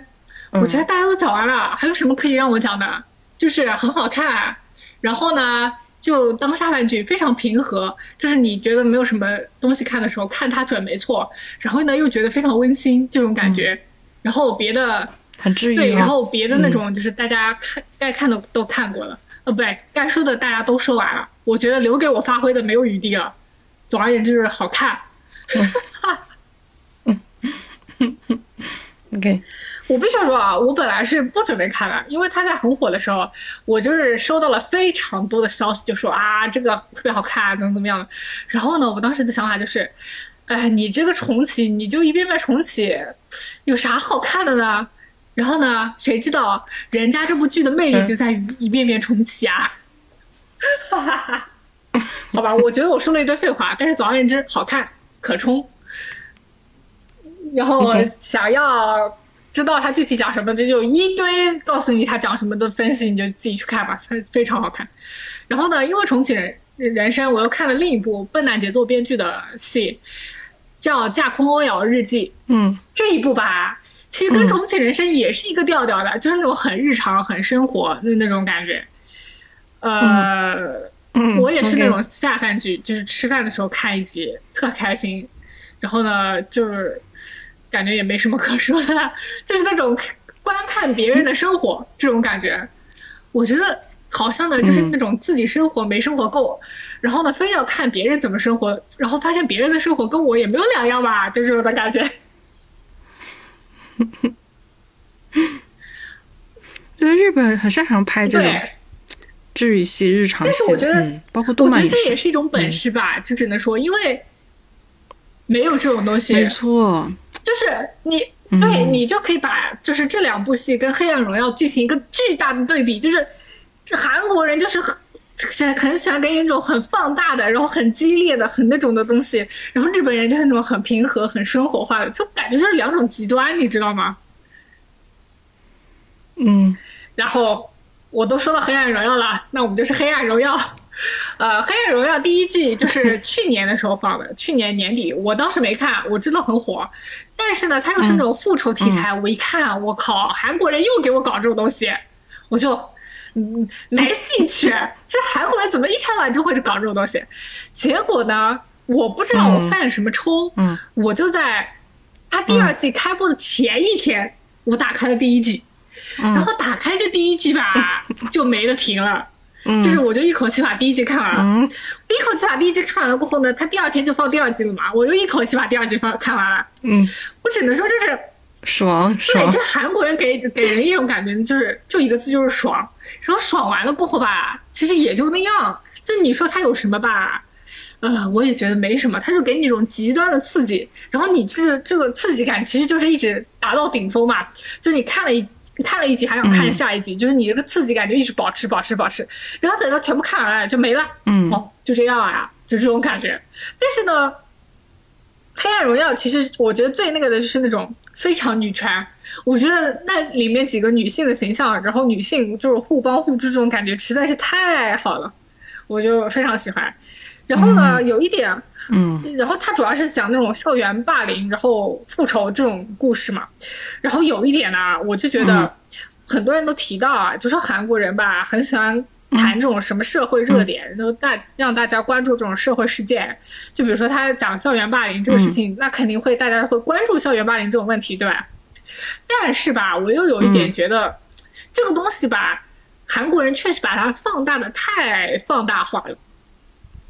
我觉得大家都讲完了，还有什么可以让我讲的？就是很好看，然后呢？就当下半句非常平和，就是你觉得没有什么东西看的时候，看它准没错。然后呢，又觉得非常温馨这种感觉。然后别的很治愈。对，然后别的那种就是大家看该看的都看过了，呃，不对，该说的大家都说完了。我觉得留给我发挥的没有余地了。总而言之，就是好看。OK。我必须要说啊，我本来是不准备看的，因为他在很火的时候，我就是收到了非常多的消息，就说啊这个特别好看啊，怎么怎么样的。然后呢，我当时的想法就是，哎，你这个重启，你就一遍遍重启，有啥好看的呢？然后呢，谁知道人家这部剧的魅力就在于一遍遍重启啊！哈哈哈，好吧，我觉得我说了一堆废话，但是总而言之，好看可冲。然后想要。知道他具体讲什么，这就一堆告诉你他讲什么的分析，你就自己去看吧，非非常好看。然后呢，因为重启人人生，我又看了另一部笨蛋节奏编剧的戏，叫《架空欧瑶日记》。嗯，这一部吧，其实跟重启人生也是一个调调的，就是那种很日常、很生活的那种感觉。呃，我也是那种下饭剧，就是吃饭的时候看一集，特开心。然后呢，就是。感觉也没什么可说的，就是那种观看别人的生活 这种感觉，我觉得好像呢，就是那种自己生活没生活够，然后呢，非要看别人怎么生活，然后发现别人的生活跟我也没有两样吧，就这种的感觉。对，日本很擅长拍这种治愈系、日常戏，但是我觉得，包括动漫我觉得，这也是一种本事吧，这只能说，因为没有这种东西，没错。就是你，对你就可以把就是这两部戏跟《黑暗荣耀》进行一个巨大的对比，就是这韩国人就是很很喜欢给你一种很放大的，然后很激烈的、很那种的东西，然后日本人就是那种很平和、很生活化的，就感觉就是两种极端，你知道吗？嗯，然后我都说到《黑暗荣耀》了，那我们就是《黑暗荣耀》。呃，《黑暗荣耀》第一季就是去年的时候放的，去年年底，我当时没看，我知道很火，但是呢，它又是那种复仇题材，我一看，我靠，韩国人又给我搞这种东西，我就嗯没兴趣。这韩国人怎么一天到晚就会搞这种东西？结果呢，我不知道我犯了什么抽，嗯，我就在他第二季开播的前一天，我打开了第一季，然后打开这第一季吧，就没得停了。就是我就一口气把第一季看完了，一口气把第一季看完了过后呢，他第二天就放第二季了嘛，我又一口气把第二季放看完了。嗯，我只能说就是爽爽。对，就韩国人给给人一种感觉，就是就一个字就是爽。然后爽完了过后吧，其实也就那样。就你说他有什么吧，呃，我也觉得没什么，他就给你一种极端的刺激，然后你这这个刺激感其实就是一直达到顶峰嘛，就你看了一看了一集还想看下一集，就是你这个刺激感就一直保持保持保持，然后等到全部看完了就没了，嗯，哦，就这样啊，就这种感觉。但是呢，黑暗荣耀其实我觉得最那个的就是那种非常女权，我觉得那里面几个女性的形象，然后女性就是互帮互助这种感觉实在是太好了，我就非常喜欢。然后呢，有一点，嗯，然后它主要是讲那种校园霸凌，然后复仇这种故事嘛。然后有一点呢，我就觉得很多人都提到啊，就说韩国人吧，很喜欢谈这种什么社会热点，然后大让大家关注这种社会事件。就比如说他讲校园霸凌这个事情，那肯定会大家会关注校园霸凌这种问题，对吧？但是吧，我又有一点觉得这个东西吧，韩国人确实把它放大的太放大化了。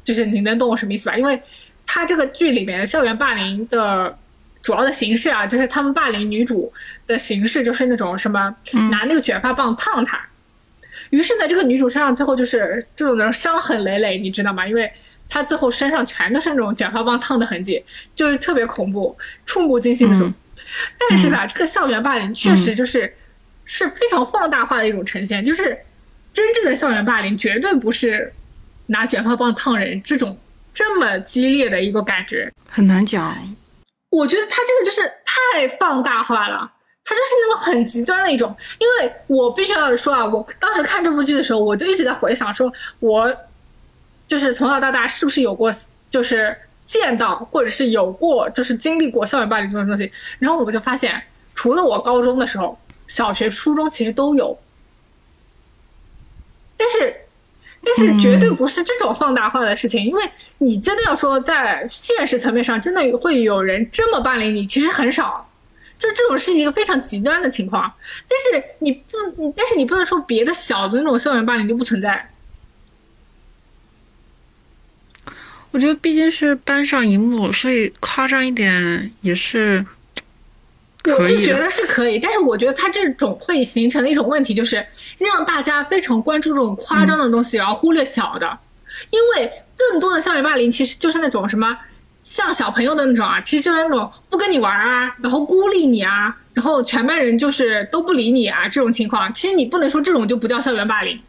就是你能懂我什么意思吧？因为他这个剧里面校园霸凌的主要的形式啊，就是他们霸凌女主的形式就是那种什么拿那个卷发棒烫她。于是呢，这个女主身上最后就是这种人伤痕累累，你知道吗？因为她最后身上全都是那种卷发棒烫的痕迹，就是特别恐怖、触目惊心那种。但是吧，这个校园霸凌确实就是是非常放大化的一种呈现，就是真正的校园霸凌绝对不是。拿卷发棒烫人，这种这么激烈的一个感觉很难讲。我觉得他这个就是太放大化了，他就是那种很极端的一种。因为我必须要说啊，我当时看这部剧的时候，我就一直在回想，说我就是从小到大是不是有过，就是见到或者是有过，就是经历过校园霸凌这种东西。然后我就发现，除了我高中的时候，小学、初中其实都有，但是。但是绝对不是这种放大化的事情，因为你真的要说在现实层面上，真的会有人这么霸凌你，其实很少。就这种是一个非常极端的情况。但是你不，但是你不能说别的小的那种校园霸凌就不存在。我觉得毕竟是搬上荧幕，所以夸张一点也是。我是觉得是可以，但是我觉得他这种会形成的一种问题，就是让大家非常关注这种夸张的东西，然后忽略小的。因为更多的校园霸凌其实就是那种什么像小朋友的那种啊，其实就是那种不跟你玩啊，然后孤立你啊，然后全班人就是都不理你啊这种情况。其实你不能说这种就不叫校园霸凌。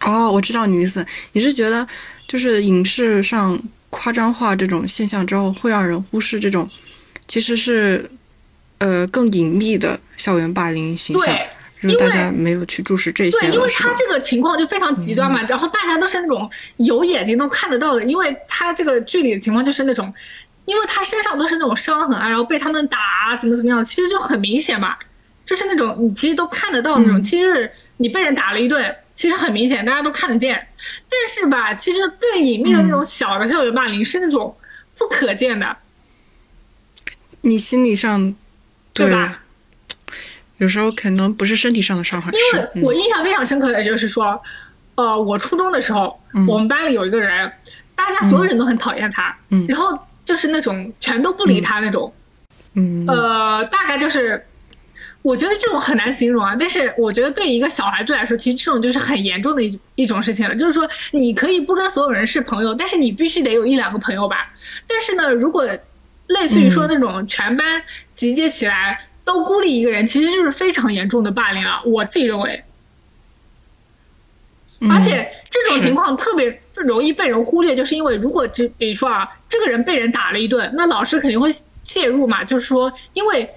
哦，我知道你意思，你是觉得就是影视上夸张化这种现象之后，会让人忽视这种。其实是，呃，更隐秘的校园霸凌形象，因为大家没有去注视这些。对，因为他这个情况就非常极端嘛，然后大家都是那种有眼睛都看得到的，因为他这个剧里的情况就是那种，因为他身上都是那种伤痕啊，然后被他们打怎么怎么样，其实就很明显嘛，就是那种你其实都看得到那种，其实你被人打了一顿，其实很明显，大家都看得见。但是吧，其实更隐秘的那种小的校园霸凌是那种不可见的。你心理上，对吧？有时候可能不是身体上的伤害。因为我印象非常深刻的就是说，呃，我初中的时候，我们班里有一个人，大家所有人都很讨厌他，然后就是那种全都不理他那种。嗯。呃，大概就是，我觉得这种很难形容啊。但是我觉得对一个小孩子来说，其实这种就是很严重的一一种事情了。就是说，你可以不跟所有人是朋友，但是你必须得有一两个朋友吧。但是呢，如果类似于说那种全班集结起来都孤立一个人，其实就是非常严重的霸凌啊。我自己认为，而且这种情况特别容易被人忽略，就是因为如果就比如说啊，这个人被人打了一顿，那老师肯定会介入嘛。就是说，因为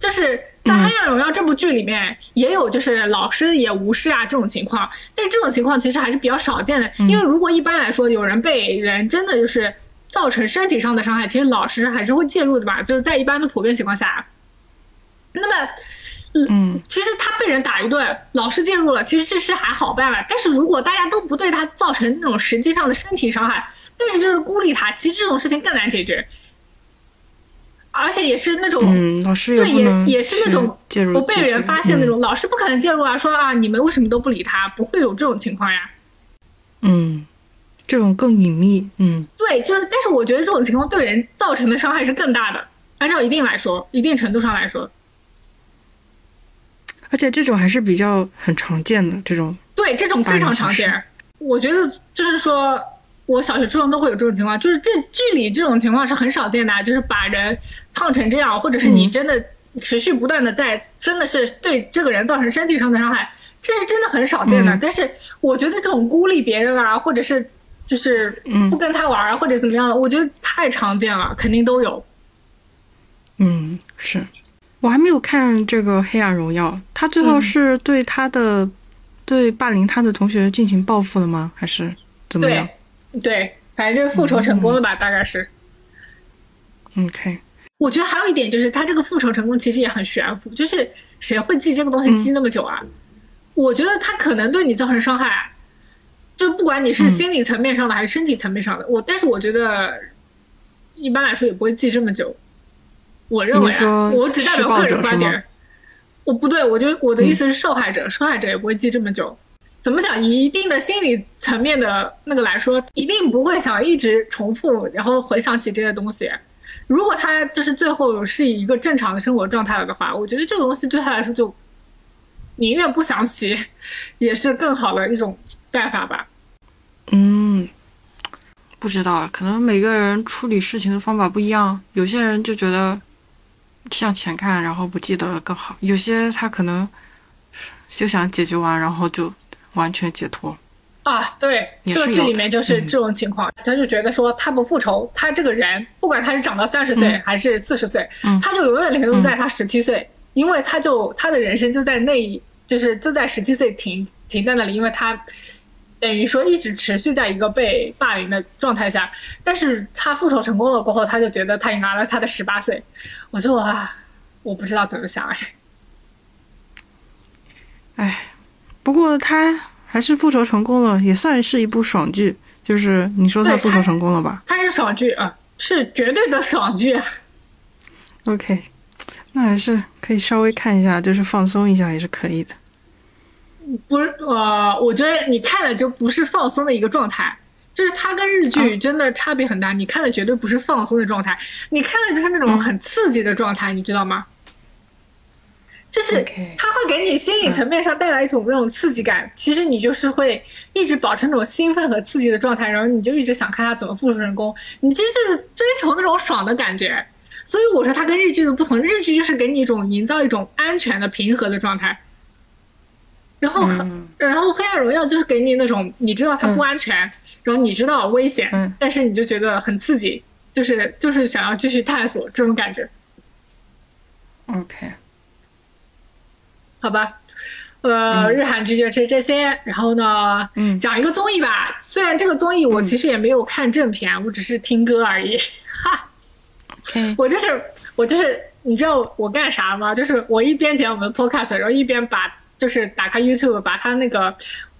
就是在《黑暗荣耀》这部剧里面也有，就是老师也无视啊这种情况，但这种情况其实还是比较少见的。因为如果一般来说有人被人真的就是。造成身体上的伤害，其实老师还是会介入的吧？就是在一般的普遍情况下，那么，嗯，其实他被人打一顿，老师介入了，其实这事还好办了。但是如果大家都不对他造成那种实际上的身体伤害，但是就是孤立他，其实这种事情更难解决，而且也是那种，嗯，老师对也也是那种不被人发现那种，老师不可能介入啊，说啊，你们为什么都不理他？不会有这种情况呀，嗯。这种更隐秘，嗯，对，就是，但是我觉得这种情况对人造成的伤害是更大的，按照一定来说，一定程度上来说，而且这种还是比较很常见的这种，对，这种非常常见。我觉得就是说，我小学、初中都会有这种情况，就是这剧里这种情况是很少见的，就是把人烫成这样，或者是你真的持续不断的在，真的是对这个人造成身体上的伤害，这是真的很少见的。但是我觉得这种孤立别人啊，或者是就是不跟他玩或者怎么样的，我觉得太常见了，肯定都有。嗯，是我还没有看这个《黑暗荣耀》，他最后是对他的对霸凌他的同学进行报复了吗？还是怎么样？对，反正就是复仇成功了吧，大概是。OK，我觉得还有一点就是，他这个复仇成功其实也很悬浮，就是谁会记这个东西记那么久啊？我觉得他可能对你造成伤害，就不管你是心理层面上的还是身体层面上的，我但是我觉得一般来说也不会记这么久。我认为啊，我只代表个人观点。我不对，我觉得我的意思是受害者，受害者也不会记这么久。怎么讲？以一定的心理层面的那个来说，一定不会想一直重复，然后回想起这些东西。如果他就是最后是以一个正常的生活状态了的话，我觉得这个东西对他来说就宁愿不想起，也是更好的一种办法吧。嗯，不知道，可能每个人处理事情的方法不一样。有些人就觉得向前看，然后不记得更好；有些他可能就想解决完，然后就。完全解脱啊！对，这个剧里面就是这种情况，他就觉得说他不复仇，他这个人不管他是长到三十岁还是四十岁，他就永远停留在他十七岁，因为他就他的人生就在那，就是就在十七岁停停在那里，因为他等于说一直持续在一个被霸凌的状态下，但是他复仇成功了过后，他就觉得他迎来了他的十八岁。我就啊，我不知道怎么想哎，哎。不过他还是复仇成功了，也算是一部爽剧。就是你说他复仇成功了吧？他是爽剧啊，是绝对的爽剧。OK，那还是可以稍微看一下，就是放松一下也是可以的。不是，呃，我觉得你看的就不是放松的一个状态，就是它跟日剧真的差别很大。你看的绝对不是放松的状态，你看的就是那种很刺激的状态，你知道吗？就是它会给你心理层面上带来一种那种刺激感，其实你就是会一直保持那种兴奋和刺激的状态，然后你就一直想看他怎么复仇成功，你其实就是追求那种爽的感觉。所以我说它跟日剧的不同，日剧就是给你一种营造一种安全的平和的状态，然后然后黑暗荣耀就是给你那种你知道它不安全，然后你知道危险，但是你就觉得很刺激，就是就是想要继续探索这种感觉。OK。好吧，呃，日韩剧就是这些。然后呢，嗯，讲一个综艺吧。虽然这个综艺我其实也没有看正片，我只是听歌而已。哈，我就是我就是，你知道我干啥吗？就是我一边剪我们的 podcast，然后一边把就是打开 YouTube，把他那个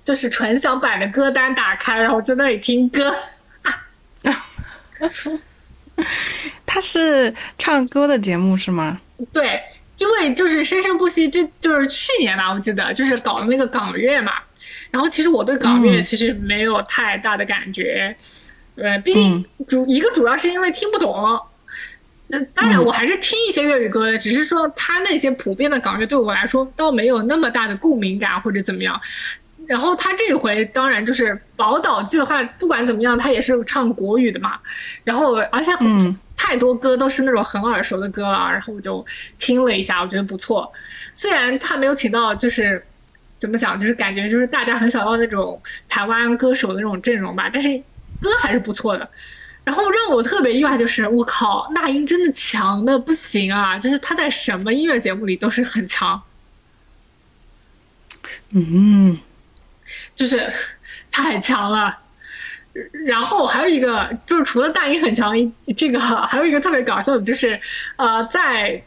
就是纯享版的歌单打开，然后在那里听歌。他是唱歌的节目是吗？对。因为就是生生不息，这就是去年吧，我记得就是搞的那个港乐嘛。然后其实我对港乐其实没有太大的感觉，呃，毕竟主一个主要是因为听不懂。那当然我还是听一些粤语歌的，只是说他那些普遍的港乐对我来说倒没有那么大的共鸣感或者怎么样。然后他这一回当然就是宝岛计划，不管怎么样，他也是唱国语的嘛。然后而且很。太多歌都是那种很耳熟的歌了，然后我就听了一下，我觉得不错。虽然他没有请到，就是怎么讲，就是感觉就是大家很想要那种台湾歌手的那种阵容吧，但是歌还是不错的。然后让我特别意外就是，我靠，那英真的强的不行啊！就是她在什么音乐节目里都是很强。嗯，就是太强了。然后还有一个就是，除了大英很强，这个还有一个特别搞笑的，就是，呃，在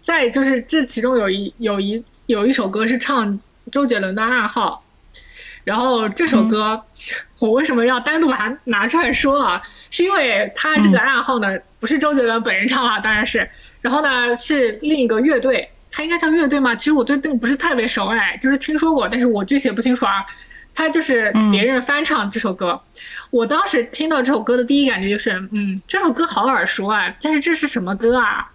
在就是这其中有一有一有一首歌是唱周杰伦的《暗号》，然后这首歌我为什么要单独把它拿出来说啊？是因为他这个暗号呢不是周杰伦本人唱啊，当然是，然后呢是另一个乐队，它应该叫乐队吗？其实我对那个不是特别熟哎，就是听说过，但是我具体不清楚啊。他就是别人翻唱这首歌，我当时听到这首歌的第一感觉就是，嗯，这首歌好耳熟啊，但是这是什么歌啊？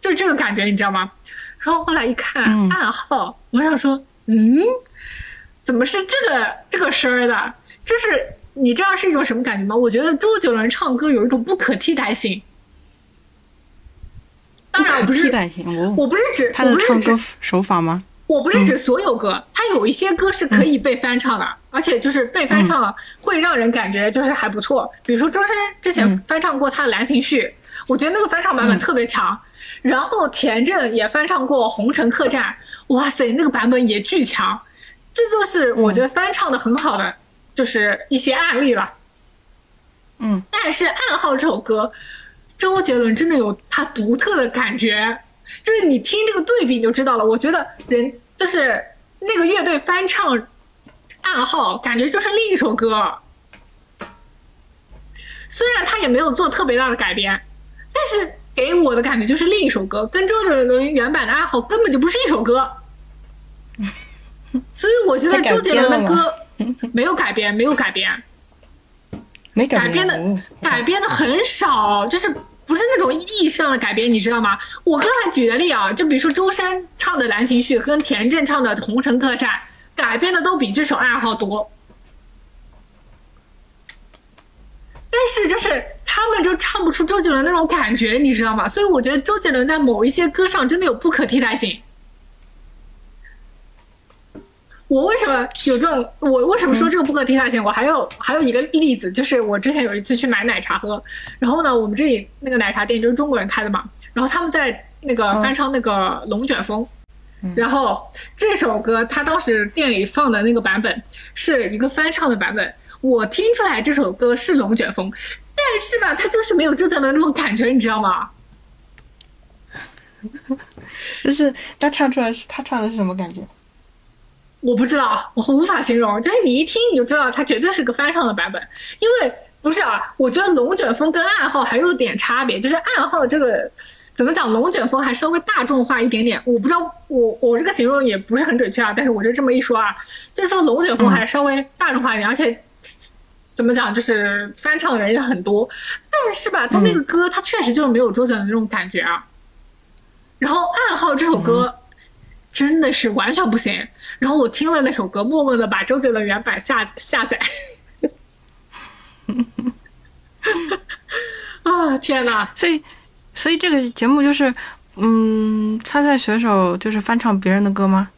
就这个感觉，你知道吗？然后后来一看暗号，我想说，嗯，怎么是这个这个声儿的？就是你知道是一种什么感觉吗？我觉得周杰伦唱歌有一种不可替代性。当然，我不是替代性，我我不是指他的我不是指唱歌手法吗？我不是指所有歌，它有一些歌是可以被翻唱的，而且就是被翻唱了会让人感觉就是还不错。比如说周深之前翻唱过他的《兰亭序》，我觉得那个翻唱版本特别强。然后田震也翻唱过《红尘客栈》，哇塞，那个版本也巨强。这就是我觉得翻唱的很好的，就是一些案例了。嗯，但是《暗号》这首歌，周杰伦真的有他独特的感觉。就是你听这个对比你就知道了。我觉得人就是那个乐队翻唱《暗号》，感觉就是另一首歌。虽然他也没有做特别大的改编，但是给我的感觉就是另一首歌，跟周杰伦原版的《暗号》根本就不是一首歌。所以我觉得周杰伦的歌没有改编，没有改编，没改编的改编的很少，就是。不是那种意义上的改编，你知道吗？我刚才举的例啊，就比如说周深唱的《兰亭序》跟田震唱的《红尘客栈》，改编的都比这首《爱好》多。但是就是他们就唱不出周杰伦那种感觉，你知道吗？所以我觉得周杰伦在某一些歌上真的有不可替代性。我为什么有这种？我为什么说这个不可替代性？我还有还有一个例子，就是我之前有一次去买奶茶喝，然后呢，我们这里那个奶茶店就是中国人开的嘛，然后他们在那个翻唱那个《龙卷风》，然后这首歌他当时店里放的那个版本是一个翻唱的版本，我听出来这首歌是《龙卷风》，但是吧，他就是没有周杰伦那种感觉，你知道吗？就是他唱出来是他唱的是什么感觉？我不知道，我无法形容。就是你一听你就知道，它绝对是个翻唱的版本。因为不是啊，我觉得《龙卷风》跟《暗号》还有点差别。就是《暗号》这个怎么讲，《龙卷风》还稍微大众化一点点。我不知道，我我这个形容也不是很准确啊。但是我就这么一说啊，就是说《龙卷风》还稍微大众化一点，而且怎么讲，就是翻唱的人也很多。但是吧，他那个歌，他确实就是没有周杰伦那种感觉啊。然后《暗号》这首歌。真的是完全不行。然后我听了那首歌，默默的把周杰伦原版下下载。啊天哪！所以，所以这个节目就是，嗯，参赛选手就是翻唱别人的歌吗？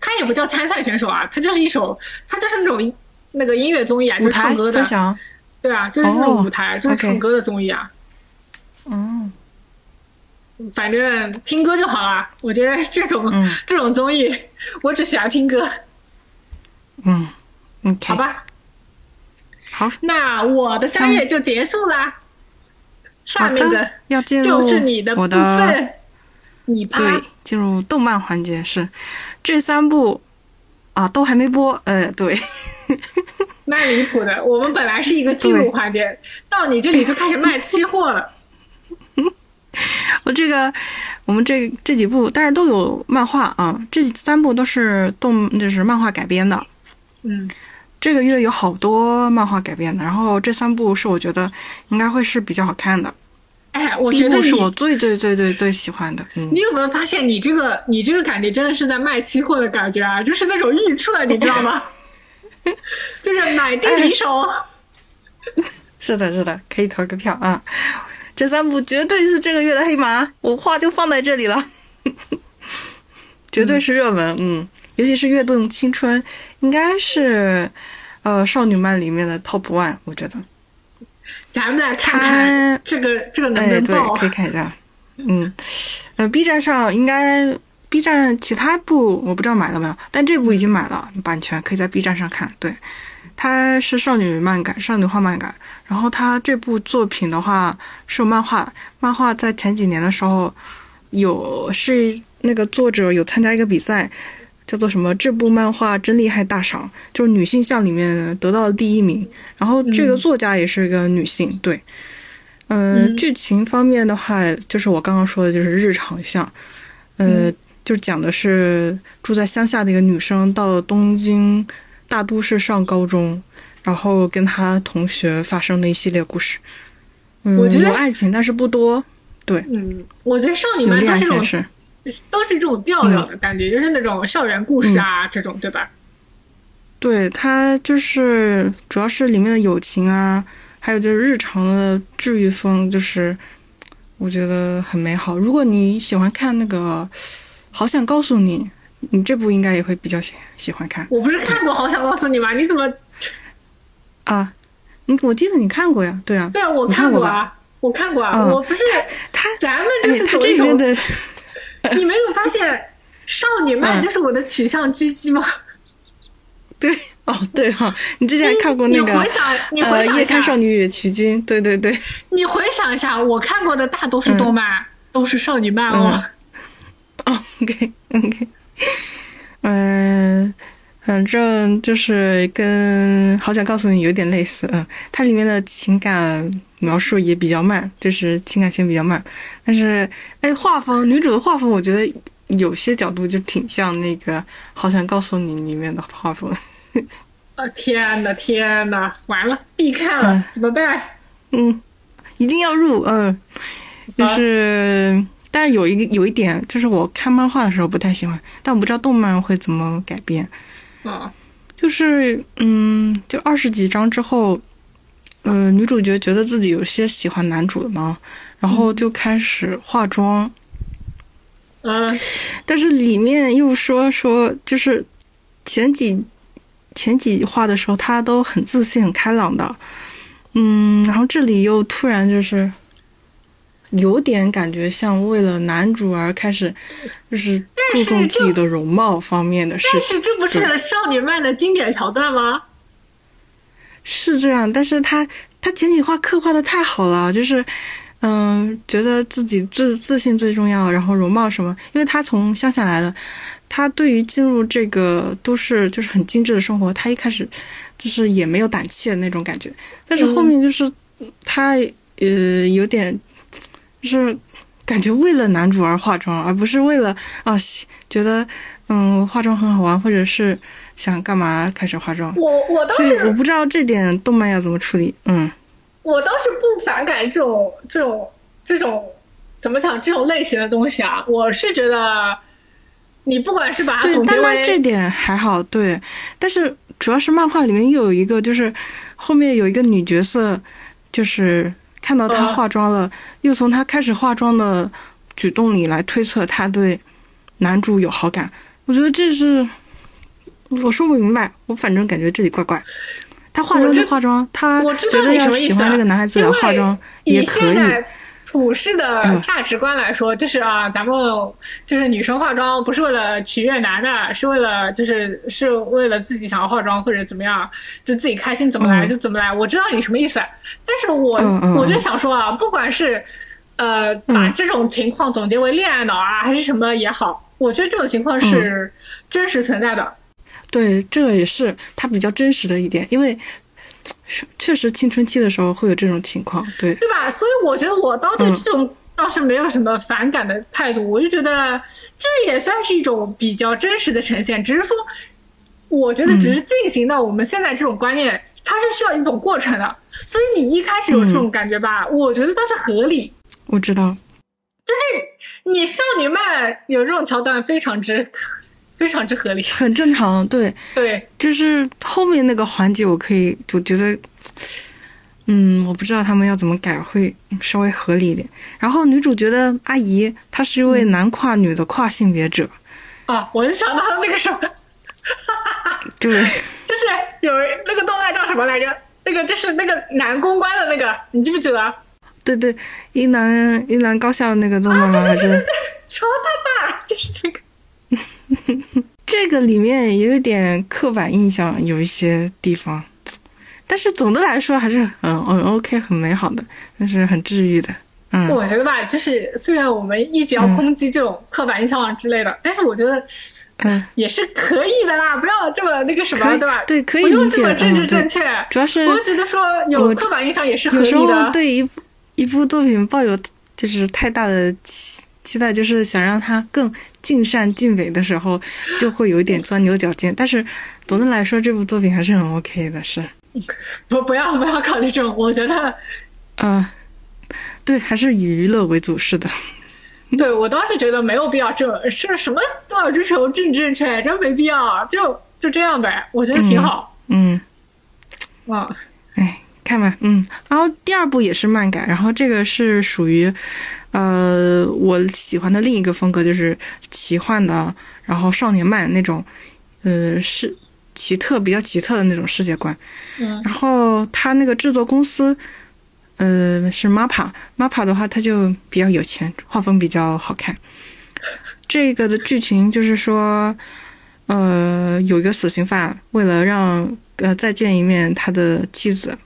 他也不叫参赛选手啊，他就是一首，他就是那种那个音乐综艺啊，就是唱歌的。分享。对啊，就是那种舞台，就是唱歌的综艺啊。嗯。反正听歌就好了，我觉得这种 这种综艺，我只喜欢听歌。嗯好吧。好，那我的三月就结束啦。下面的要进入就是你的部分，你对进入动漫环节是这三部啊都还没播，呃，对，蛮离谱的。我们本来是一个记录环节，到你这里就开始卖期货了。我这个，我们这这几部，但是都有漫画啊。这三部都是动，就是漫画改编的。嗯，这个月有好多漫画改编的，然后这三部是我觉得应该会是比较好看的。哎，我觉得是我最最最最最喜欢的。嗯，你有没有发现，你这个你这个感觉真的是在卖期货的感觉啊？就是那种预测，你知道吗？就是买定离手。是的，是的，可以投个票啊。这三部绝对是这个月的黑马，我话就放在这里了，绝对是热门，嗯，尤其是《跃动青春》，应该是呃少女漫里面的 top one，我觉得。咱们来看看这个这个能不能爆？对，可以看一下。嗯，呃，B 站上应该 B 站其他部我不知道买了没有，但这部已经买了版权，可以在 B 站上看。对。它是少女漫改，少女画漫改。然后他这部作品的话是漫画，漫画在前几年的时候有是那个作者有参加一个比赛，叫做什么？这部漫画真厉害大赏，就是女性向里面得到了第一名。然后这个作家也是一个女性，对。嗯，剧情方面的话，就是我刚刚说的，就是日常向，呃，就讲的是住在乡下的一个女生到东京。大都市上高中，然后跟他同学发生的一系列故事。嗯，有爱情，但是不多。对，嗯，我觉得少女漫都是这种，都是这种调调的感觉，就是那种校园故事啊，这种对吧？对它就是主要是里面的友情啊，还有就是日常的治愈风，就是我觉得很美好。如果你喜欢看那个，好想告诉你，你这部应该也会比较喜喜欢看。我不是看过《好想告诉你》吗？你怎么啊？你我记得你看过呀？对啊，对啊，我看过？啊，我看过啊，嗯我不是他咱们就是走一种，这里面的你没有发现少女漫嗯就是我的取向狙击吗？对哦对哈、你之前还看过那个你回想，你呃《回想一下少女与取经》，对对对，你回想一下，我看过的大多数动漫都是少女漫哦。哦，OK OK，嗯、反正就是跟《好想告诉你》有点类似，嗯，它里面的情感描述也比较慢，就是情感线比较慢，但是哎，画风女主的画风，我觉得有些角度就挺像那个《好想告诉你》里面的画风，啊天呐天呐，完了必看了，嗯怎么办？嗯，一定要入，嗯，就是。但是有一个有一点，就是我看漫画的时候不太喜欢，但我不知道动漫会怎么改编。啊，就是嗯，就二十几章之后，呃，女主角觉得自己有些喜欢男主了嘛，然后就开始化妆，嗯 但是里面又说说就是前几前几话的时候，她都很自信、很开朗的，嗯，然后这里又突然就是。有点感觉像为了男主而开始，就是注重自己的容貌方面的事但情。是这不是少女漫的经典桥段吗？是这样，但是他他前几话刻画的太好了，就是嗯、觉得自己自自信最重要，然后容貌什么，因为他从乡下来的，他对于进入这个都市就是很精致的生活，他一开始就是也没有胆怯的那种感觉，但是后面就是他呃有点就是感觉为了男主而化妆，而不是为了啊觉得嗯化妆很好玩，或者是想干嘛开始化妆。我我倒所以我不知道这点动漫要怎么处理。嗯，我倒是不反感这种这种这种怎么讲这种类型的东西啊，我是觉得你不管是把它对，但它总结为这点还好，对。但是主要是漫画里面又有一个，就是后面有一个女角色，就是看到她嗯化妆了，又从她开始化妆的举动里来推测她对男主有好感。我觉得这是我说不明白，我反正感觉这里怪怪。她化妆就化妆，她觉得要喜欢这个男孩子来化妆也以可以。普世的嗯。价值观来说，就是啊，咱们就是女生化妆不是为了取悦男的，是为了就是是为了自己想要化妆或者怎么样，就自己开心怎么来嗯。就怎么来。我知道你什么意思，但是我我就嗯。想说啊，不管是呃把嗯。这种情况总结为恋爱脑啊，还是什么也好，我觉得这种情况是真实存在的。对，这个也是它比较真实的一点，因为确实青春期的时候会有这种情况。对，对吧？所以我觉得我倒对嗯这种倒是没有什么反感的态度，我就觉得这也算是一种比较真实的呈现，只是说，我觉得只是进行到我们现在这种观念，它是需要一种过程的，所以你一开始有这种感觉吧，我觉得倒是合理。我知道。就是你少女漫有这种桥段，非常之非常之合理。很正常，对，对，就是后面那个环节，我可以，我觉得，嗯，我不知道他们要怎么改会稍微合理一点。然后女主角的阿姨，她是一位男跨女的跨性别者，啊，我就想到了那个什么，对，就是有那个动漫叫什么来着？那个就是那个男公关的那个，你记不记得？对对，一男一男高校的那个动漫吗？还是乔他爸就是这个。这个里面也有点刻板印象，有一些地方，但是总的来说还是很很 OK 很美好的，但是很治愈的，嗯我觉得吧，就是虽然我们一直要抨击这种刻板印象之类的，但是我觉得嗯，也是可以的啦，不要这么那个什么，对吧？对可以不用这么政治正确。主要是我觉得说有刻板印象也是合有时候。对一部一部作品抱有就是太大的期期待，就是想让他更尽善尽美的时候，就会有一点钻牛角尖。但是总的来说，这部作品还是很 OK 的，是，不不要不要考虑这种，我觉得嗯、对，还是以娱乐为主，是的。对我倒是觉得没有必要这这什么都要追求政治正确，真没必要。就就这样呗，我觉得挺好。嗯，啊，哎，看吧，嗯，然后第二部也是漫改，然后这个是属于，呃，我喜欢的另一个风格，就是奇幻的，然后少年漫那种，呃，是奇特比较奇特的那种世界观。嗯，然后他那个制作公司，呃，是 MAPA，MAPA 的话他就比较有钱，画风比较好看。这个的剧情就是说，呃，有一个死刑犯为了让呃再见一面他的妻子，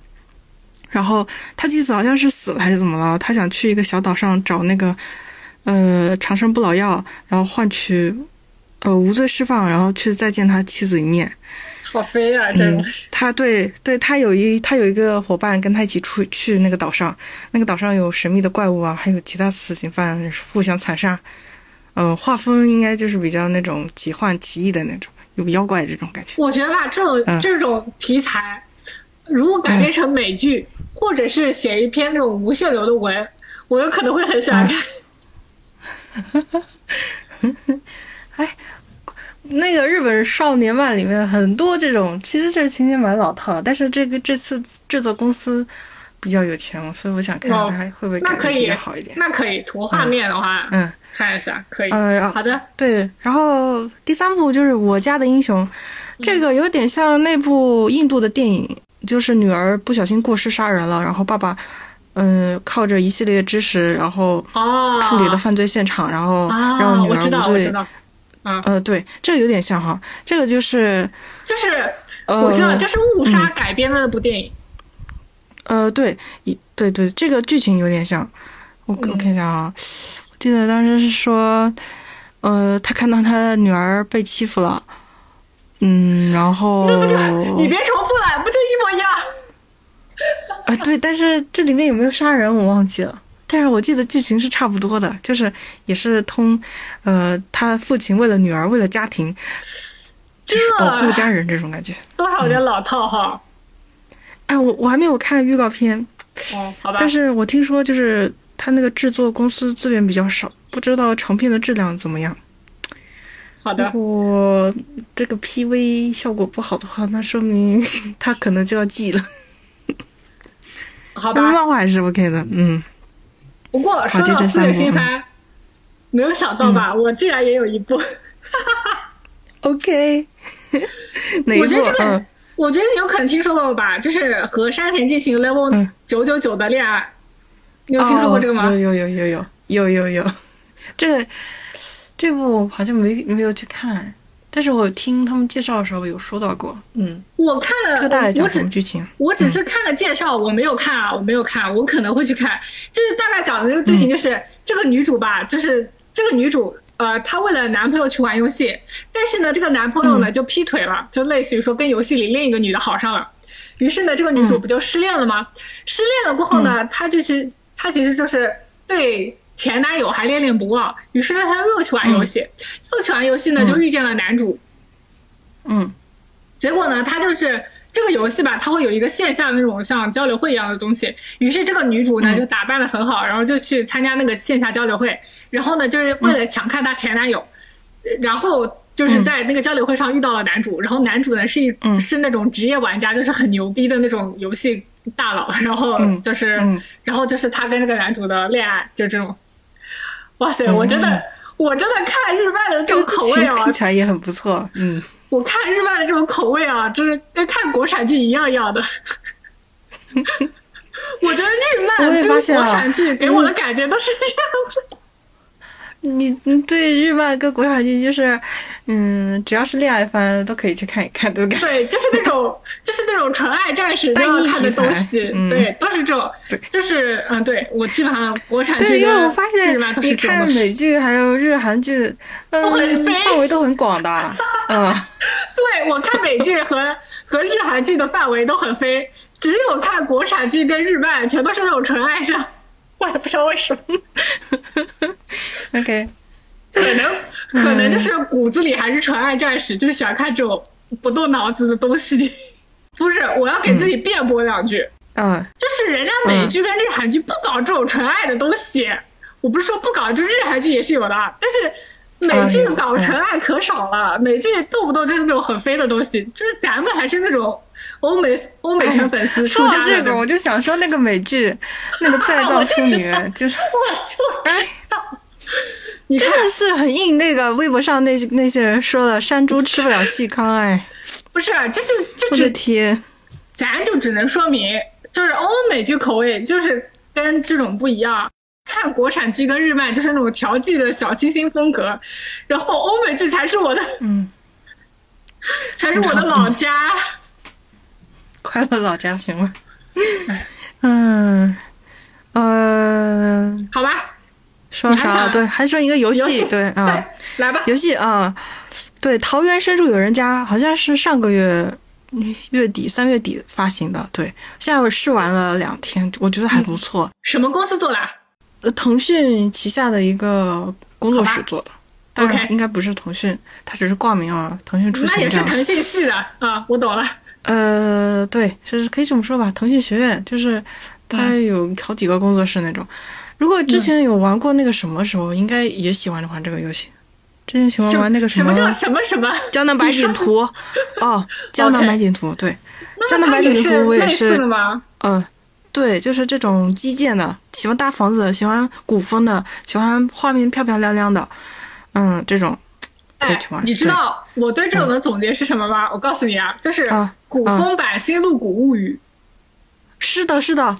然后他妻子好像是死了还是怎么了，他想去一个小岛上找那个呃长生不老药，然后换取呃无罪释放，然后去再见他妻子一面。好飞啊！真的，他对对他有一他有一个伙伴跟他一起出去那个岛上，那个岛上有神秘的怪物啊，还有其他死刑犯互相残杀。嗯，画风应该就是比较那种奇幻奇异的那种，有妖怪这种感觉。我觉得吧，这种、这种题材，如果改编成美剧，或者是写一篇那种无限流的文，我有可能会很喜欢看。哎，那个日本少年漫里面很多这种，其实这情节蛮老套，但是这个这次制作公司比较有钱，所以我想看看他会不会改的比较好一点。那可以，图画面的话，嗯，看一下可以。呃，好的，对。然后第三部就是《我家的英雄》，这个有点像那部印度的电影，就是女儿不小心过失杀人了，然后爸爸，嗯，靠着一系列知识，然后处理了犯罪现场，然后让女儿无罪。啊，呃，对，这个有点像哈，这个就是就是我知道，就是误杀改编的那部电影。呃，对，一对对，这个剧情有点像。我我看一下啊，我记得当时是说，呃，他看到他女儿被欺负了，嗯，然后那不就你别重复了，不就一模一样？啊，对，但是这里面有没有杀人我忘记了。但是我记得剧情是差不多的，就是也是通，呃，他父亲为了女儿，为了家庭，就是保护家人这种感觉，多少有点老套哈。哎，我我还没有看预告片，哦，好吧。但是我听说就是他那个制作公司资源比较少，不知道成片的质量怎么样。好的。如果这个 PV 效果不好的话，那说明他可能就要寄了。好吧。漫画还是 OK 的，嗯。不过说到四月新番，没有想到吧？我竟然也有一部。OK，哪一部？我觉得这个，我觉得你有可能听说过吧？就是和山田进行 level 九九九的恋爱，你有听说过这个吗？有有有有有有有有，这个这部好像没没有去看。但是我听他们介绍的时候有说到过，嗯，我看了，这个大概讲什么剧情？我只是看了介绍，我没有看啊，我没有看，我可能会去看。就是大概讲的这个剧情，就是、嗯、这个女主吧，就是这个女主，呃，她为了男朋友去玩游戏，但是呢，这个男朋友呢就劈腿了，就类似于说跟游戏里另一个女的好上了。于是呢，这个女主不就失恋了吗？嗯、失恋了过后呢，她就是她其实就是对前男友还恋恋不忘，于是呢，他又去玩游戏，嗯、又去玩游戏呢，就遇见了男主。嗯，结果呢，他就是这个游戏吧，它会有一个线下的那种像交流会一样的东西。于是这个女主呢就打扮的很好，然后就去参加那个线下交流会，然后呢就是为了抢看她前男友，然后就是在那个交流会上遇到了男主，然后男主呢是一是那种职业玩家，就是很牛逼的那种游戏大佬，然后就是然后就是他跟这个男主的恋爱，就这种。哇塞，我真的我真的看日漫的这种口味啊，听起来也很不错，嗯。我看日漫的这种口味啊，就是跟看国产剧一样一样的。我觉得日漫跟国产剧给我的感觉都是一样的。你你对日漫跟国产剧就是，嗯，只要是恋爱番都可以去看一看的感觉。对，就是那种就是那种纯爱战士都要看的东西，嗯、对，都是这种。对，就是嗯，对我基本上国产剧对，因为我发现你看美剧还有日韩剧，都很，范围都很广的。嗯，对我看美剧和和日韩剧的范围都很飞，只有看国产剧跟日漫全都是那种纯爱向。我也不知道为什么。OK，可能可能就是骨子里还是纯爱战士，就是喜欢看这种不动脑子的东西。不是，我要给自己辩驳两句。嗯，就是人家美剧跟日韩剧不搞这种纯爱的东西。我不是说不搞，就日韩剧也是有的，但是美剧搞纯爱可少了，美剧动不动就是那种很飞的东西，就是咱们还是那种欧美欧美圈粉丝。说到这个，我就想说那个美剧，那个再造妇女，就是 我就知道，你真的是很硬。那个微博上那那些人说的，山猪吃不了细糠，哎，不是，这就就我的天，咱就只能说明，就是欧美剧口味就是跟这种不一样。看国产剧跟日漫就是那种调剂的小清新风格，然后欧美剧才是我的，嗯，才是我的老家。快乐老家行吗？嗯，呃，好吧，说啥？对，还说一个游戏，对啊，来吧，游戏啊，对，《桃源深处有人家》好像是上个月月底三月底发行的，对，现在我试玩了两天，我觉得还不错。什么公司做的？腾讯旗下的一个工作室做的，当然应该不是腾讯，它只是挂名啊。腾讯出那也是腾讯系的啊，我懂了。呃，对，是可以这么说吧。腾讯学院就是它有好几个工作室那种。如果之前有玩过那个什么时候，应该也喜欢玩这个游戏。之前喜欢玩那个什么叫什么什么江南百景图哦，江南百景图 对，江南百景图我也是嗯。对，就是这种基建的，喜欢大房子，喜欢古风的，喜欢画面漂漂亮亮的，嗯，这种可以去玩。你知道我对这种的总结是什么吗？我告诉你啊，就是古风版《新露谷物语》。是的，是的，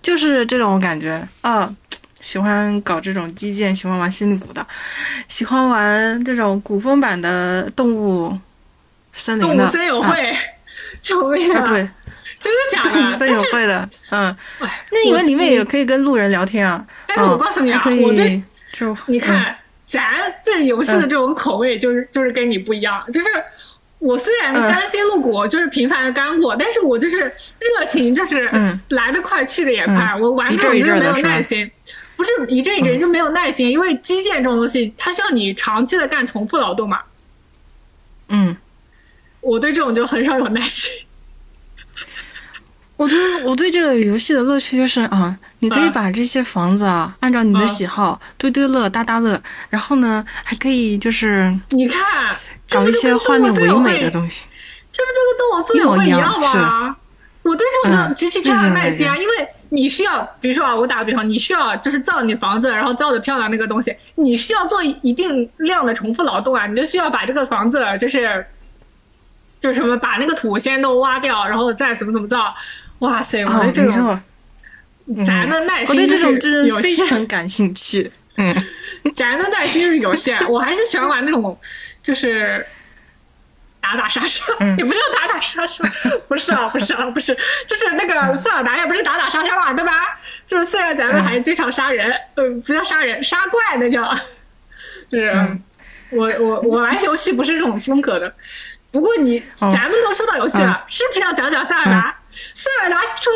就是这种感觉啊！喜欢搞这种基建，喜欢玩新露谷的，喜欢玩这种古风版的动物森林的。动物森友会，救命啊！对。真的假的？森友会的，嗯，那你们里面也可以跟路人聊天啊。但是我告诉你啊，我对就你看，咱对游戏的这种口味就是就是跟你不一样。就是我虽然甘心露骨，就是频繁的干过，但是我就是热情，就是来得快去的也快。我玩这种就是没有耐心，不是一阵一阵就没有耐心，因为基建这种东西，它需要你长期的干重复劳动嘛。嗯，我对这种就很少有耐心。我觉得我对这个游戏的乐趣就是啊，你可以把这些房子啊，按照你的喜好堆堆乐、搭搭乐，然后呢，还可以就是你看搞一些画面唯美的东西，这不就跟动物森友会一样吗？我对这种极其缺乏耐心啊，因为你需要，比如说啊，我打个比方，你需要就是造你房子，然后造的漂亮那个东西，你需要做一定量的重复劳动啊，你就需要把这个房子就是就是什么，把那个土先都挖掉，然后再怎么怎么造。哇塞！我对这种，咱的耐心是有限，非常感兴趣。嗯，咱的耐心是有限，我还是喜欢玩那种，就是打打杀杀，也不叫打打杀杀，不是啊，不是啊，不是，就是那个塞尔达也不是打打杀杀嘛，对吧？就是虽然咱们还是经常杀人，呃，不叫杀人，杀怪那叫，就是我我我玩游戏不是这种风格的。不过你咱们都说到游戏了，是不是要讲讲塞尔达？塞尔达出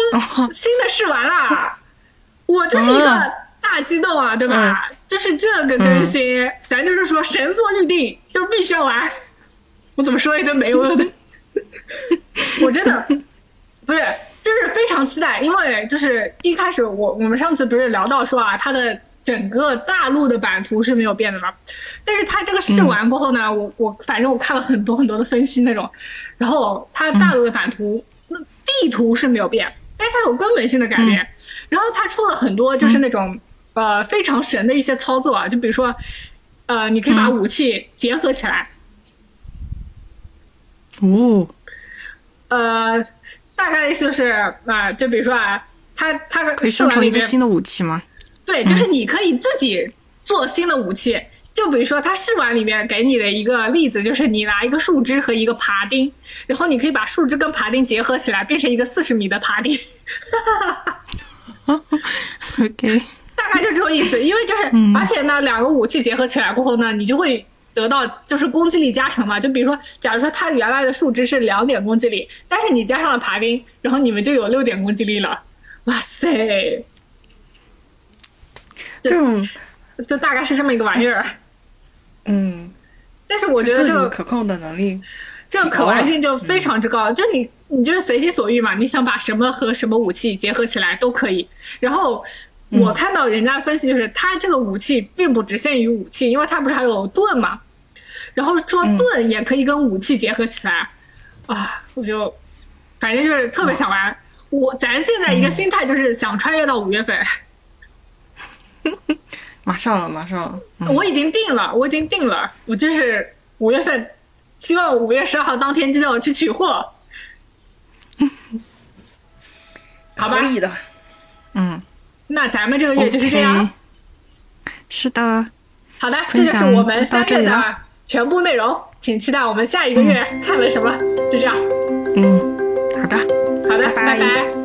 新的试玩了，我这是一个大激动啊，对吧？就是这个更新，咱就是说神作预定，就必须要玩。我怎么说一堆没用的？我真的不是，就是非常期待，因为就是一开始我我们上次不是聊到说啊，它的整个大陆的版图是没有变的嘛，但是它这个试玩过后呢，我我反正我看了很多很多的分析那种，然后它大陆的版图。地图是没有变，但是它有根本性的改变。然后它出了很多就是那种呃非常神的一些操作啊，就比如说呃，你可以把武器结合起来。哦。呃，大概的意思就是啊，就比如说啊，它它可以生成一个新的武器吗？对，就是你可以自己做新的武器。就比如说，他试玩里面给你的一个例子，就是你拿一个树枝和一个爬钉，然后你可以把树枝跟爬钉结合起来，变成一个四十米的爬钉。OK，大概就这种意思。因为就是，而且呢，两个武器结合起来过后呢，你就会得到就是攻击力加成嘛。就比如说，假如说它原来的树枝是两点攻击力，但是你加上了爬钉，然后你们就有六点攻击力了。哇塞！这种就大概是这么一个玩意儿。嗯，但是我觉得这个可控的能力，这个可玩性就非常之高。就你，你就是随心所欲嘛，你想把什么和什么武器结合起来都可以。然后，我看到人家分析就是，它这个武器并不只限于武器，因为它不是还有盾嘛，然后说盾也可以跟武器结合起来，啊，我就反正就是特别想玩。我咱现在一个心态就是想穿越到五月份，马上了，马上了。我已经定了，我已经定了，我就是五月份，希望五月十二号当天就叫我去取货。好吧，可以的。嗯，那咱们这个月就是这样。是的。好的，这就是我们三月的全部内容，请期待我们下一个月看了什么。就这样。嗯，好的。好的，拜拜。